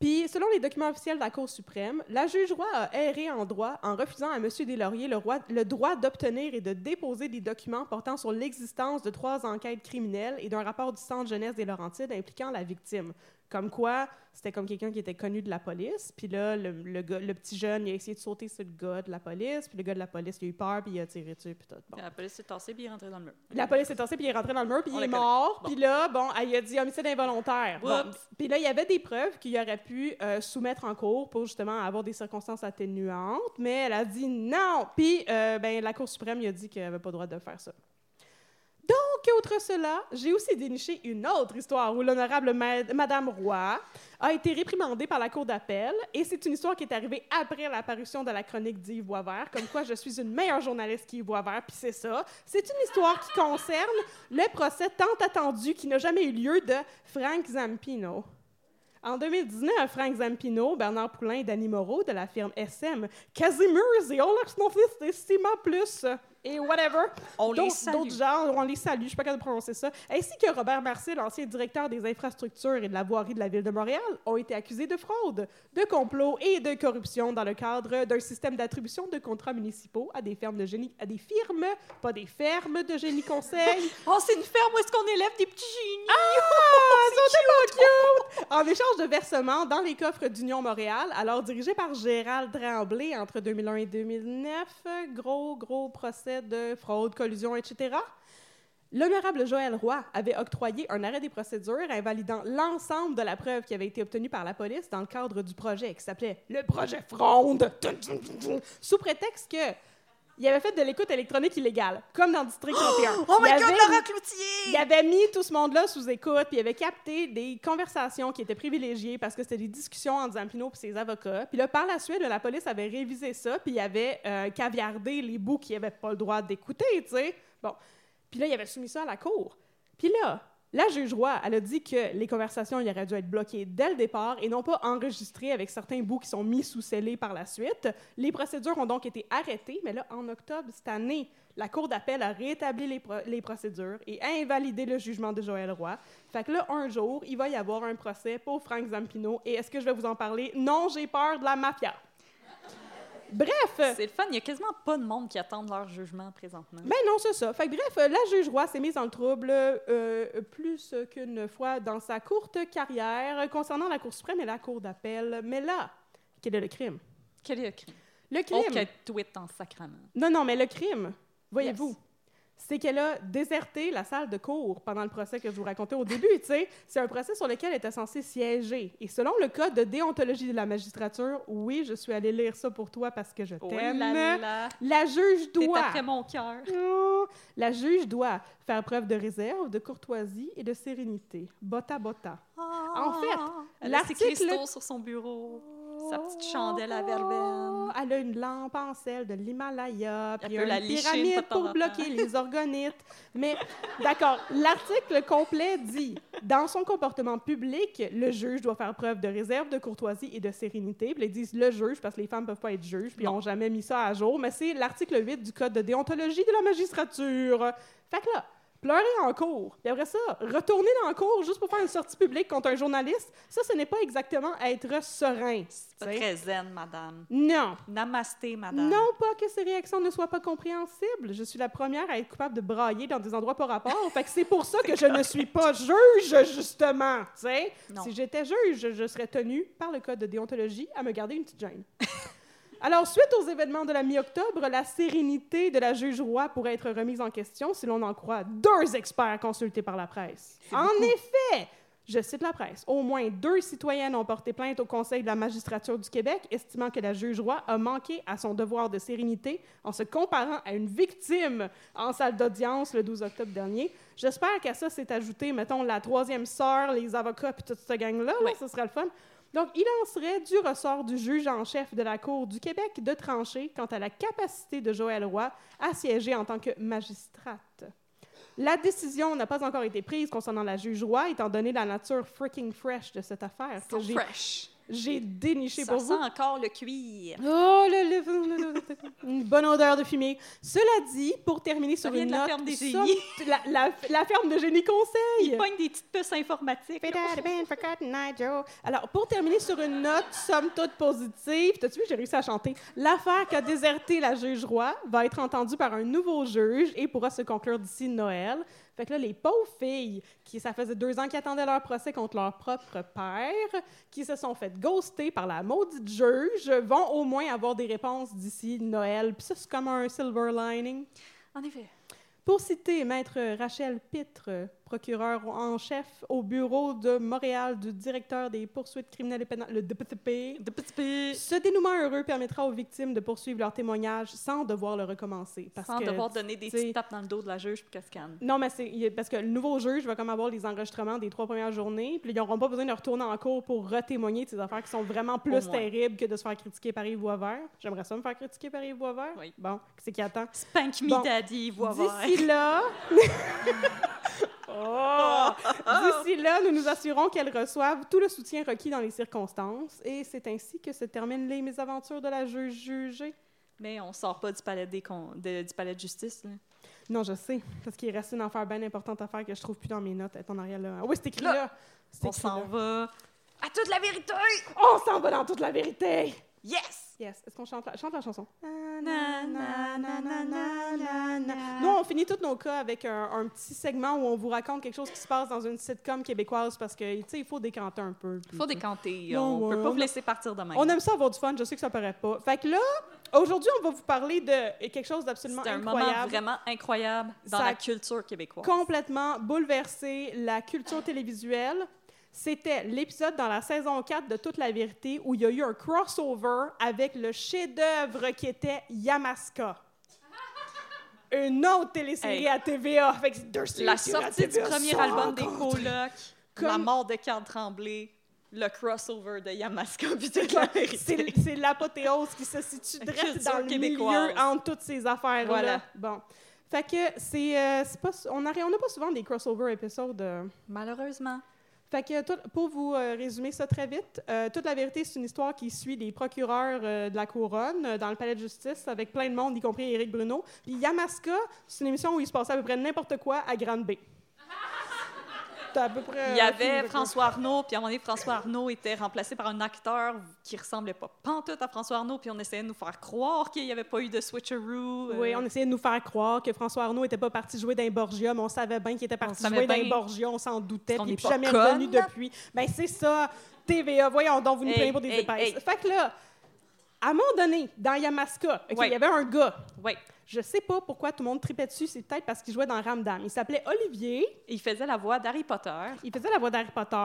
Puis, selon les documents officiels de la Cour suprême, la juge Roy a erré en droit en refusant à M. Deslauriers le, le droit d'obtenir et de déposer des documents portant sur l'existence de trois enquêtes criminelles et d'un rapport du Centre jeunesse des Laurentides impliquant la victime. Comme quoi, c'était comme quelqu'un qui était connu de la police. Puis là, le, le gars- le petit jeune, il a essayé de sauter sur le gars de la police. Puis le gars de la police, il a eu peur, puis il a tiré dessus, puis tout. Bon. La police s'est tassée puis il est rentré dans le mur. La police est tassée, puis il est rentré dans le mur, puis il est mort. Bon. Puis là, bon, elle a dit homicide involontaire. Bon. Puis là, il y avait des preuves qu'il aurait pu euh, soumettre en cours pour justement avoir des circonstances atténuantes, mais elle a dit non. Puis, euh, ben, la Cour suprême, il a dit qu'elle n'avait pas le droit de faire ça. Donc, outre cela, j'ai aussi déniché une autre histoire où l'honorable ma- Madame Roy a été réprimandée par la Cour d'appel. Et c'est une histoire qui est arrivée après l'apparition de la chronique d'Yves Boisvert, comme quoi je suis une meilleure journaliste qu'Yves Boisvert, puis c'est ça. C'est une histoire qui concerne le procès tant attendu qui n'a jamais eu lieu de Frank Zampino. En 2019, Frank Zampino, Bernard Poulain et Danny Moreau de la firme SM, Casimir et Olex Nofis et Sima Plus et whatever. On les salue. D'autres genres, on les salue, je suis pas capable de prononcer ça. Ainsi que Robert Marcel, ancien directeur des infrastructures et de la voirie de la Ville de Montréal, ont été accusés de fraude, de complot et de corruption dans le cadre d'un système d'attribution de contrats municipaux à des fermes de génie, à des firmes, pas des fermes de génie conseil. Oh, c'est une ferme où est-ce qu'on élève des petits génies. Ah, ils sont tellement cute! En échange de versements dans les coffres d'Union Montréal, alors dirigé par Gérald Tremblay entre 2001 et 2009, gros, gros procès de fraude, collusion, etc. L'honorable Joël Roy avait octroyé un arrêt des procédures invalidant l'ensemble de la preuve qui avait été obtenue par la police dans le cadre du projet qui s'appelait le projet Fronde, sous prétexte que il avait fait de l'écoute électronique illégale, comme dans District 31. Oh my Il God, avait- Laura Cloutier! il avait mis tout ce monde-là sous écoute, puis il avait capté des conversations qui étaient privilégiées parce que c'était des discussions entre Zampino et ses avocats. Puis là, par la suite, la police avait révisé ça, puis il avait euh, caviardé les bouts qu'il n'avait pas le droit d'écouter, tu sais. Bon. Puis là, il avait soumis ça à la cour. Puis là, La juge Roy, elle a dit que les conversations y auraient dû être bloquées dès le départ et non pas enregistrées avec certains bouts qui sont mis sous scellés par la suite. Les procédures ont donc été arrêtées, mais là, en octobre cette année, la Cour d'appel a rétabli les procédures et a invalidé le jugement de Joël Roy. Fait que là, un jour, il va y avoir un procès pour Frank Zampino. Et est-ce que je vais vous en parler? Non, j'ai peur de la mafia. Bref, C'est le fun. Il y a quasiment pas de monde qui attend leur jugement présentement. ben non, c'est ça. Fait que bref, euh, la juge Roy s'est mise dans le trouble euh, plus qu'une fois dans sa courte carrière concernant la Cour suprême et la Cour d'appel. Mais là, quel est le crime? Quel est le crime? Le crime... Tweet en sacrament. Non, non, mais le crime, voyez-vous, c'est qu'elle a déserté la salle de cours pendant le procès que je vous racontais au début. C'est un procès sur lequel elle était censée siéger. Et selon le code de déontologie de la magistrature, oui, je suis allée lire ça pour toi parce que je Oh t'aime. La juge doit. après mon cœur. Oh, La juge doit faire preuve de réserve, de courtoisie et de sérénité. Botta botta. En fait, Ah, a ses l'article- sur son bureau, sa petite chandelle à verveine. Oh, Elle a une lampe en sel de l'Himalaya, puis une la pyramide pour bloquer les orgonites. Mais d'accord, l'article complet dit dans son comportement public, le juge doit faire preuve de réserve, de courtoisie et de sérénité. Puis ils disent le juge parce que les femmes peuvent pas être juges, puis ils Non. n'ont jamais mis ça à jour. Mais c'est l'article 8 du code de déontologie de la magistrature. Fait que là. Pleurer en cours, puis après ça, retourner dans le cours juste pour faire une sortie publique contre un journaliste, ça, ce n'est pas exactement être serein. C'est pas très zen, madame. Non. Namasté, madame. Non pas que ces réactions ne soient pas compréhensibles. Je suis la première à être coupable de brailler dans des endroits pas rapport. fait que c'est pour ça que je ne suis pas juge, justement. Si j'étais juge, je serais tenue par le code de déontologie à me garder une petite gêne. Alors, suite aux événements de la mi-octobre, la sérénité de la juge Roy pourrait être remise en question si l'on en croit deux experts consultés par la presse. En effet, je cite la presse, au moins deux citoyennes ont porté plainte au Conseil de la magistrature du Québec, estimant que la juge Roy a manqué à son devoir de sérénité en se comparant à une victime en salle d'audience le 12 octobre dernier. J'espère qu'à ça s'est ajouté, mettons, la troisième sœur, les avocats, puis toute cette gang-là. là, Ouais. Ce serait le fun. Donc, il en serait du ressort du juge en chef de la Cour du Québec de trancher quant à la capacité de Joël Roy à siéger en tant que magistrate. La décision n'a pas encore été prise concernant la juge Roy, étant donné la nature freaking fresh de cette affaire So fresh. J'ai déniché Ça pour sent vous. encore le cuir. Oh, le, le- une bonne odeur de fumier. Cela dit, pour terminer sur une de la note, ferme des génies. la, la- la ferme de génie conseil. Il pogne des petites puces informatiques. Alors, pour terminer sur une note somme toute positive, t'as-tu vu, j'ai réussi à chanter. L'affaire qu'a déserté la juge Roy va être entendue par un nouveau juge et pourra se conclure d'ici Noël. Fait que là, les pauvres filles, qui ça faisait deux ans qu'ils attendaient leur procès contre leur propre père, qui se sont fait ghoster par la maudite juge, vont au moins avoir des réponses d'ici Noël. Puis ça, c'est comme un silver lining. En effet. Pour citer Maître Rachel Pitre, procureur en chef au bureau de Montréal du directeur des poursuites criminelles et pénales, le DPTP, De petits p. ce dénouement heureux permettra aux victimes de poursuivre leur témoignage sans devoir le recommencer. Parce Sans que, devoir donner des petites tapes dans le dos de la juge pour qu'elle se calme. Non, mais c'est parce que le nouveau juge va comme avoir les enregistrements des trois premières journées, puis ils n'auront pas besoin de retourner en cours pour retémoigner de ces affaires qui sont vraiment plus terribles que de se faire critiquer par Yves Boisvert. J'aimerais ça me faire critiquer par Yves Boisvert. Oui. Bon, c'est qui attend? Spank me Bon. daddy, voix vert. D'ici là, Oh! D'ici là, nous nous assurons qu'elles reçoivent tout le soutien requis dans les circonstances. Et c'est ainsi que se terminent les mésaventures de la juge jugée. Mais on sort pas du palais, des con- de, du palais de justice. Là. Non, je sais, parce qu'il reste une affaire bien importante à faire que je trouve plus dans mes notes. Elle est en arrière là. Ah oui, c'est écrit Là, On s'en va à toute la vérité. On s'en va dans toute la vérité! Yes! Yes. Est-ce qu'on chante la, chante la chanson? Na, na, na, na, na, na. Nous, on finit tous nos cas avec un, un petit segment où on vous raconte quelque chose qui se passe dans une sitcom québécoise parce que, tu sais, il faut décanter un peu. Il faut décanter. Non, on ouais, peut pas on vous laisser partir de même. On aime ça avoir du fun, je sais que ça paraît pas. Fait que là, aujourd'hui, on va vous parler de quelque chose d'absolument C'est un moment incroyable. vraiment incroyable dans Ça la culture québécoise. complètement bouleversé la culture télévisuelle. C'était l'épisode dans la saison 4 de Toute la vérité où il y a eu un crossover avec le chef-d'œuvre qui était Yamaska. Une autre télésérie Hey. à TVA. Fait que deux La sortie du premier album des colocs, la Comme- mort de Carl Tremblay, le crossover de Yamaska puis la vérité. C'est l'apothéose qui se situe La direct dans le québécoise. milieu entre toutes ces affaires-là. Voilà. Bon. Fait que c'est, euh, n'a on n'a pas souvent des crossover épisodes. euh. Malheureusement. Fait que pour vous euh, résumer ça très vite, euh, toute la vérité, c'est une histoire qui suit les procureurs euh, de la couronne dans le palais de justice avec plein de monde, y compris Éric Bruno. Puis Yamaska, c'est une émission où il se passait à peu près n'importe quoi à Grande Bay. T'as à peu près, Il y avait François Arnaud, puis à un moment donné, François Arnaud était remplacé par un acteur qui ressemblait pas pantoute à François Arnaud, puis on essayait de nous faire croire qu'il n'y avait pas eu de switcheroo. euh, Oui, on essayait de nous faire croire que François Arnaud n'était pas parti jouer les Borgia, mais on savait bien qu'il était parti jouer bien. Borgia, on s'en doutait, puis il n'est jamais conne. revenu depuis. Ben c'est ça, TVA, voyons donc, vous nous Hey, prenez pour des hey, épaisses. hey. Fait que là, à un moment donné, dans Yamaska, il y avait un gars, Oui. Je sais pas pourquoi tout le monde tripait dessus, c'est peut-être parce qu'il jouait dans Ramdam. Il s'appelait Olivier, Il faisait la voix d'Harry Potter. il faisait la voix d'Harry Potter.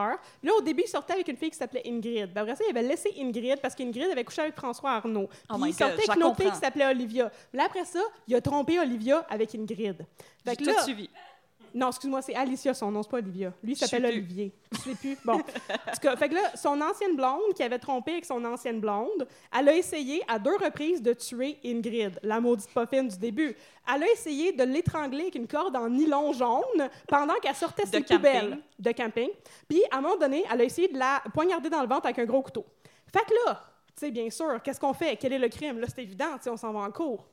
Là, au début, il sortait avec une fille qui s'appelait Ingrid. Ben, après ça, il avait laissé Ingrid parce qu'Ingrid avait couché avec François Arnaud. Puis Oh my il sortait God, avec une autre fille qui s'appelait Olivia. Là, après ça, il a trompé Olivia avec Ingrid. Fait que là, suivi. Non, excuse-moi, c'est Alicia son nom, c'est pas Olivia. Lui, s'appelle. Olivier. Je sais plus. Bon. En tout cas, fait que là, son ancienne blonde, qui avait trompé avec son ancienne blonde, elle a essayé à deux reprises de tuer Ingrid, la maudite poffine du début. Elle a essayé de l'étrangler avec une corde en nylon jaune pendant qu'elle sortait De ses camping. poubelles de camping. Puis, à un moment donné, elle a essayé de la poignarder dans le ventre avec un gros couteau. Fait que là, tu sais, bien sûr, qu'est-ce qu'on fait? Quel est le crime? Là, c'est évident, tu sais, on s'en va en cours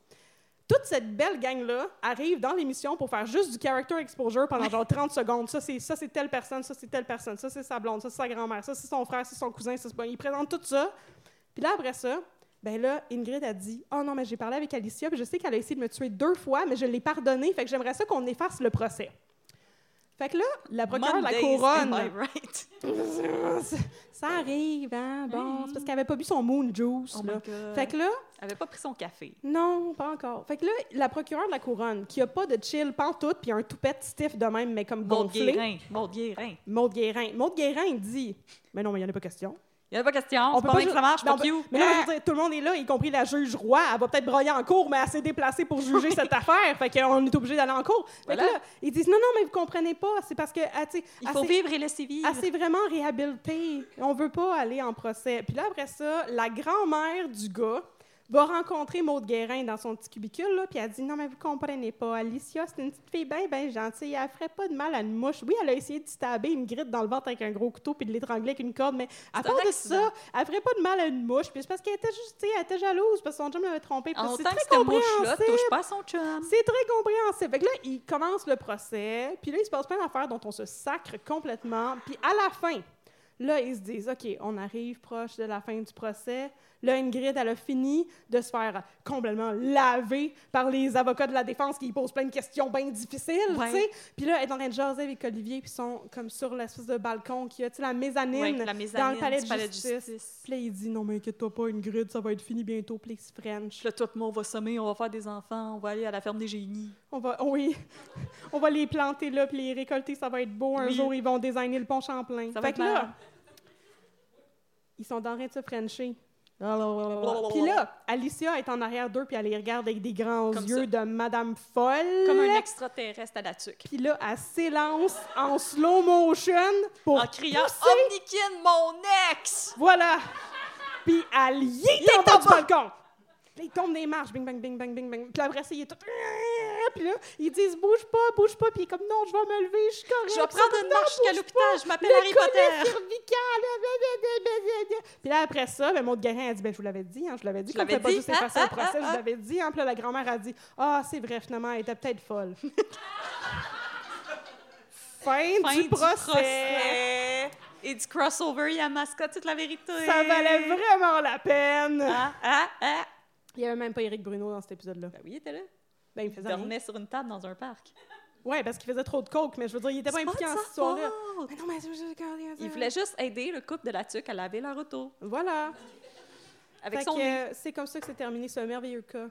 toute cette belle gang-là arrive dans l'émission pour faire juste du character exposure pendant genre 30 secondes. Ça, c'est, ça, c'est telle personne, ça, c'est telle personne, ça, c'est sa blonde, ça, c'est sa grand-mère, ça, c'est son frère, ça, c'est son cousin, ça, c'est. Ils présentent tout ça. Puis là, après ça, ben là, Ingrid a dit « Oh non, mais j'ai parlé avec Alicia, puis je sais qu'elle a essayé de me tuer deux fois, mais je l'ai pardonné, fait que j'aimerais ça qu'on efface le procès. » Fait que là, la procureure de la couronne... right? ça arrive, hein? Bon, c'est parce qu'elle avait pas bu son moon juice, Oh là. Fait que là, Elle avait pas pris son café. non, pas encore. Fait que là, la procureure de la couronne, qui a pas de chill pantoute, puis un toupette stiff de même, mais comme Maud gonflé. Guérin. Maud Guérin. Maud Guérin. Maud Guérin dit Mais non, mais il n'y en a pas question. Il n'y a pas question. On peut pas pas que ça marche, Non, ben- you? Mais je Ah! veux dire, tout le monde est là, y compris la juge roi. Elle va peut-être broyer en cours, mais elle s'est déplacée pour juger cette affaire. Fait qu'on est obligé d'aller en cours. Fait que là, ils disent Non, non, mais vous comprenez pas. C'est parce que, ah, Il elle faut vivre et laisser vivre. elle s'est vraiment réhabilitée. On veut pas aller en procès. Puis là, après ça, la grand-mère du gars va rencontrer Maude Guérin dans son petit cubicule, là, puis elle dit « Non, mais vous comprenez pas, Alicia, c'est une petite fille bien, bien gentille. Elle ferait pas de mal à une mouche. Oui, elle a essayé de stabber une grille dans le ventre avec un gros couteau puis de l'étrangler avec une corde, mais à part de ça, elle ferait pas de mal à une mouche. Puis c'est parce qu'elle était juste, elle était jalouse parce que son chum l'avait trompée. C'est que très compréhensible. touche pas son chum. C'est très compréhensible. Fait que là, il commence le procès, puis là, il se passe plein d'affaires dont on se sacre complètement. Puis à la fin, là, ils se disent, OK, on arrive proche de la fin du procès. Là, Ingrid, elle a fini de se faire complètement laver par les avocats de la défense qui posent plein de questions bien difficiles, Ouais. tu sais. Puis là, elle est en train de jaser avec Olivier, puis ils sont comme sur l'espèce de balcon qui a, tu sais, la mezzanine, Ouais, la dans le palais de du palais de justice. justice. Puis là, il dit, non, mais inquiète-toi pas, Ingrid, ça va être fini bientôt, puis French. Là, tout le monde va sommer, on va faire des enfants, on va aller à la ferme des génies. On va, oui, on va les planter là, puis les récolter, ça va être beau. Un Oui. jour, ils vont designer le pont Champlain. Ça va fait être que là, ils sont en train de se frencher. Puis là, Alicia est en arrière d'eux, puis elle les regarde avec des grands Comme yeux ça. de Madame folle. Comme un extraterrestre à la tuque. Puis là, elle s'élance en slow motion pour En criant pousser. Omnikin, mon ex! Voilà. Puis elle y est en bas du balcon. Puis là, il tombe des marches, bing, bang, bing, bang, bing, bang. Puis après ça, il est tout... Puis là, ils disent, bouge pas, bouge pas. Puis il est comme, non, je vais me lever, je suis correct. Je vais prendre une marche jusqu'à l'hôpital, je m'appelle Le Harry Potter. cervical. Puis là, après ça, ben, Maud Guérin a dit, ben, je vous l'avais dit, hein, je vous l'avais dit Je l'avais fait pas dit. juste Ah, le procès, ah, je vous ah, l'avais dit. Hein. Puis là, la grand-mère a dit, ah, c'est vrai, finalement, elle était peut-être folle. fin, Fin du procès. procès. Et du crossover, il y a mascotte toute la vérité. Ça valait vraiment la peine. Ah, ah, ah. Il n'y avait même pas Éric Bruno dans cet épisode-là. Ben oui, il était là. Ben, il Il faisait rien. dormait sur une table dans un parc. Ouais, parce qu'il faisait trop de coke, mais je veux dire, il était pas impliqué en cette histoire-là. Mais non, mais Il voulait juste aider le couple de la tuque à laver leur auto. Voilà. Avec Fait son euh, c'est comme ça que c'est terminé ce merveilleux cas.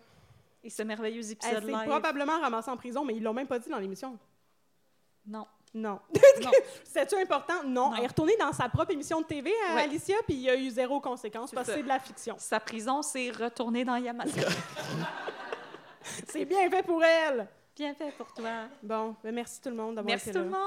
Et ce merveilleux Elle épisode s'est live. probablement ramassée en prison, mais ils l'ont même pas dit dans l'émission. Non. Non. Non. C'était-tu important? Non. Non. Elle est retournée dans sa propre émission de TV à Ouais. Alicia, puis il y a eu zéro conséquence C'est parce que c'est de la fiction. Sa prison s'est retournée dans Yamaska. C'est bien fait pour elle. Bien fait pour toi. Bon, ben merci tout le monde d'avoir Merci été tout le monde.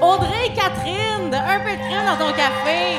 Audrey et Catherine! Un peu de crème dans ton café.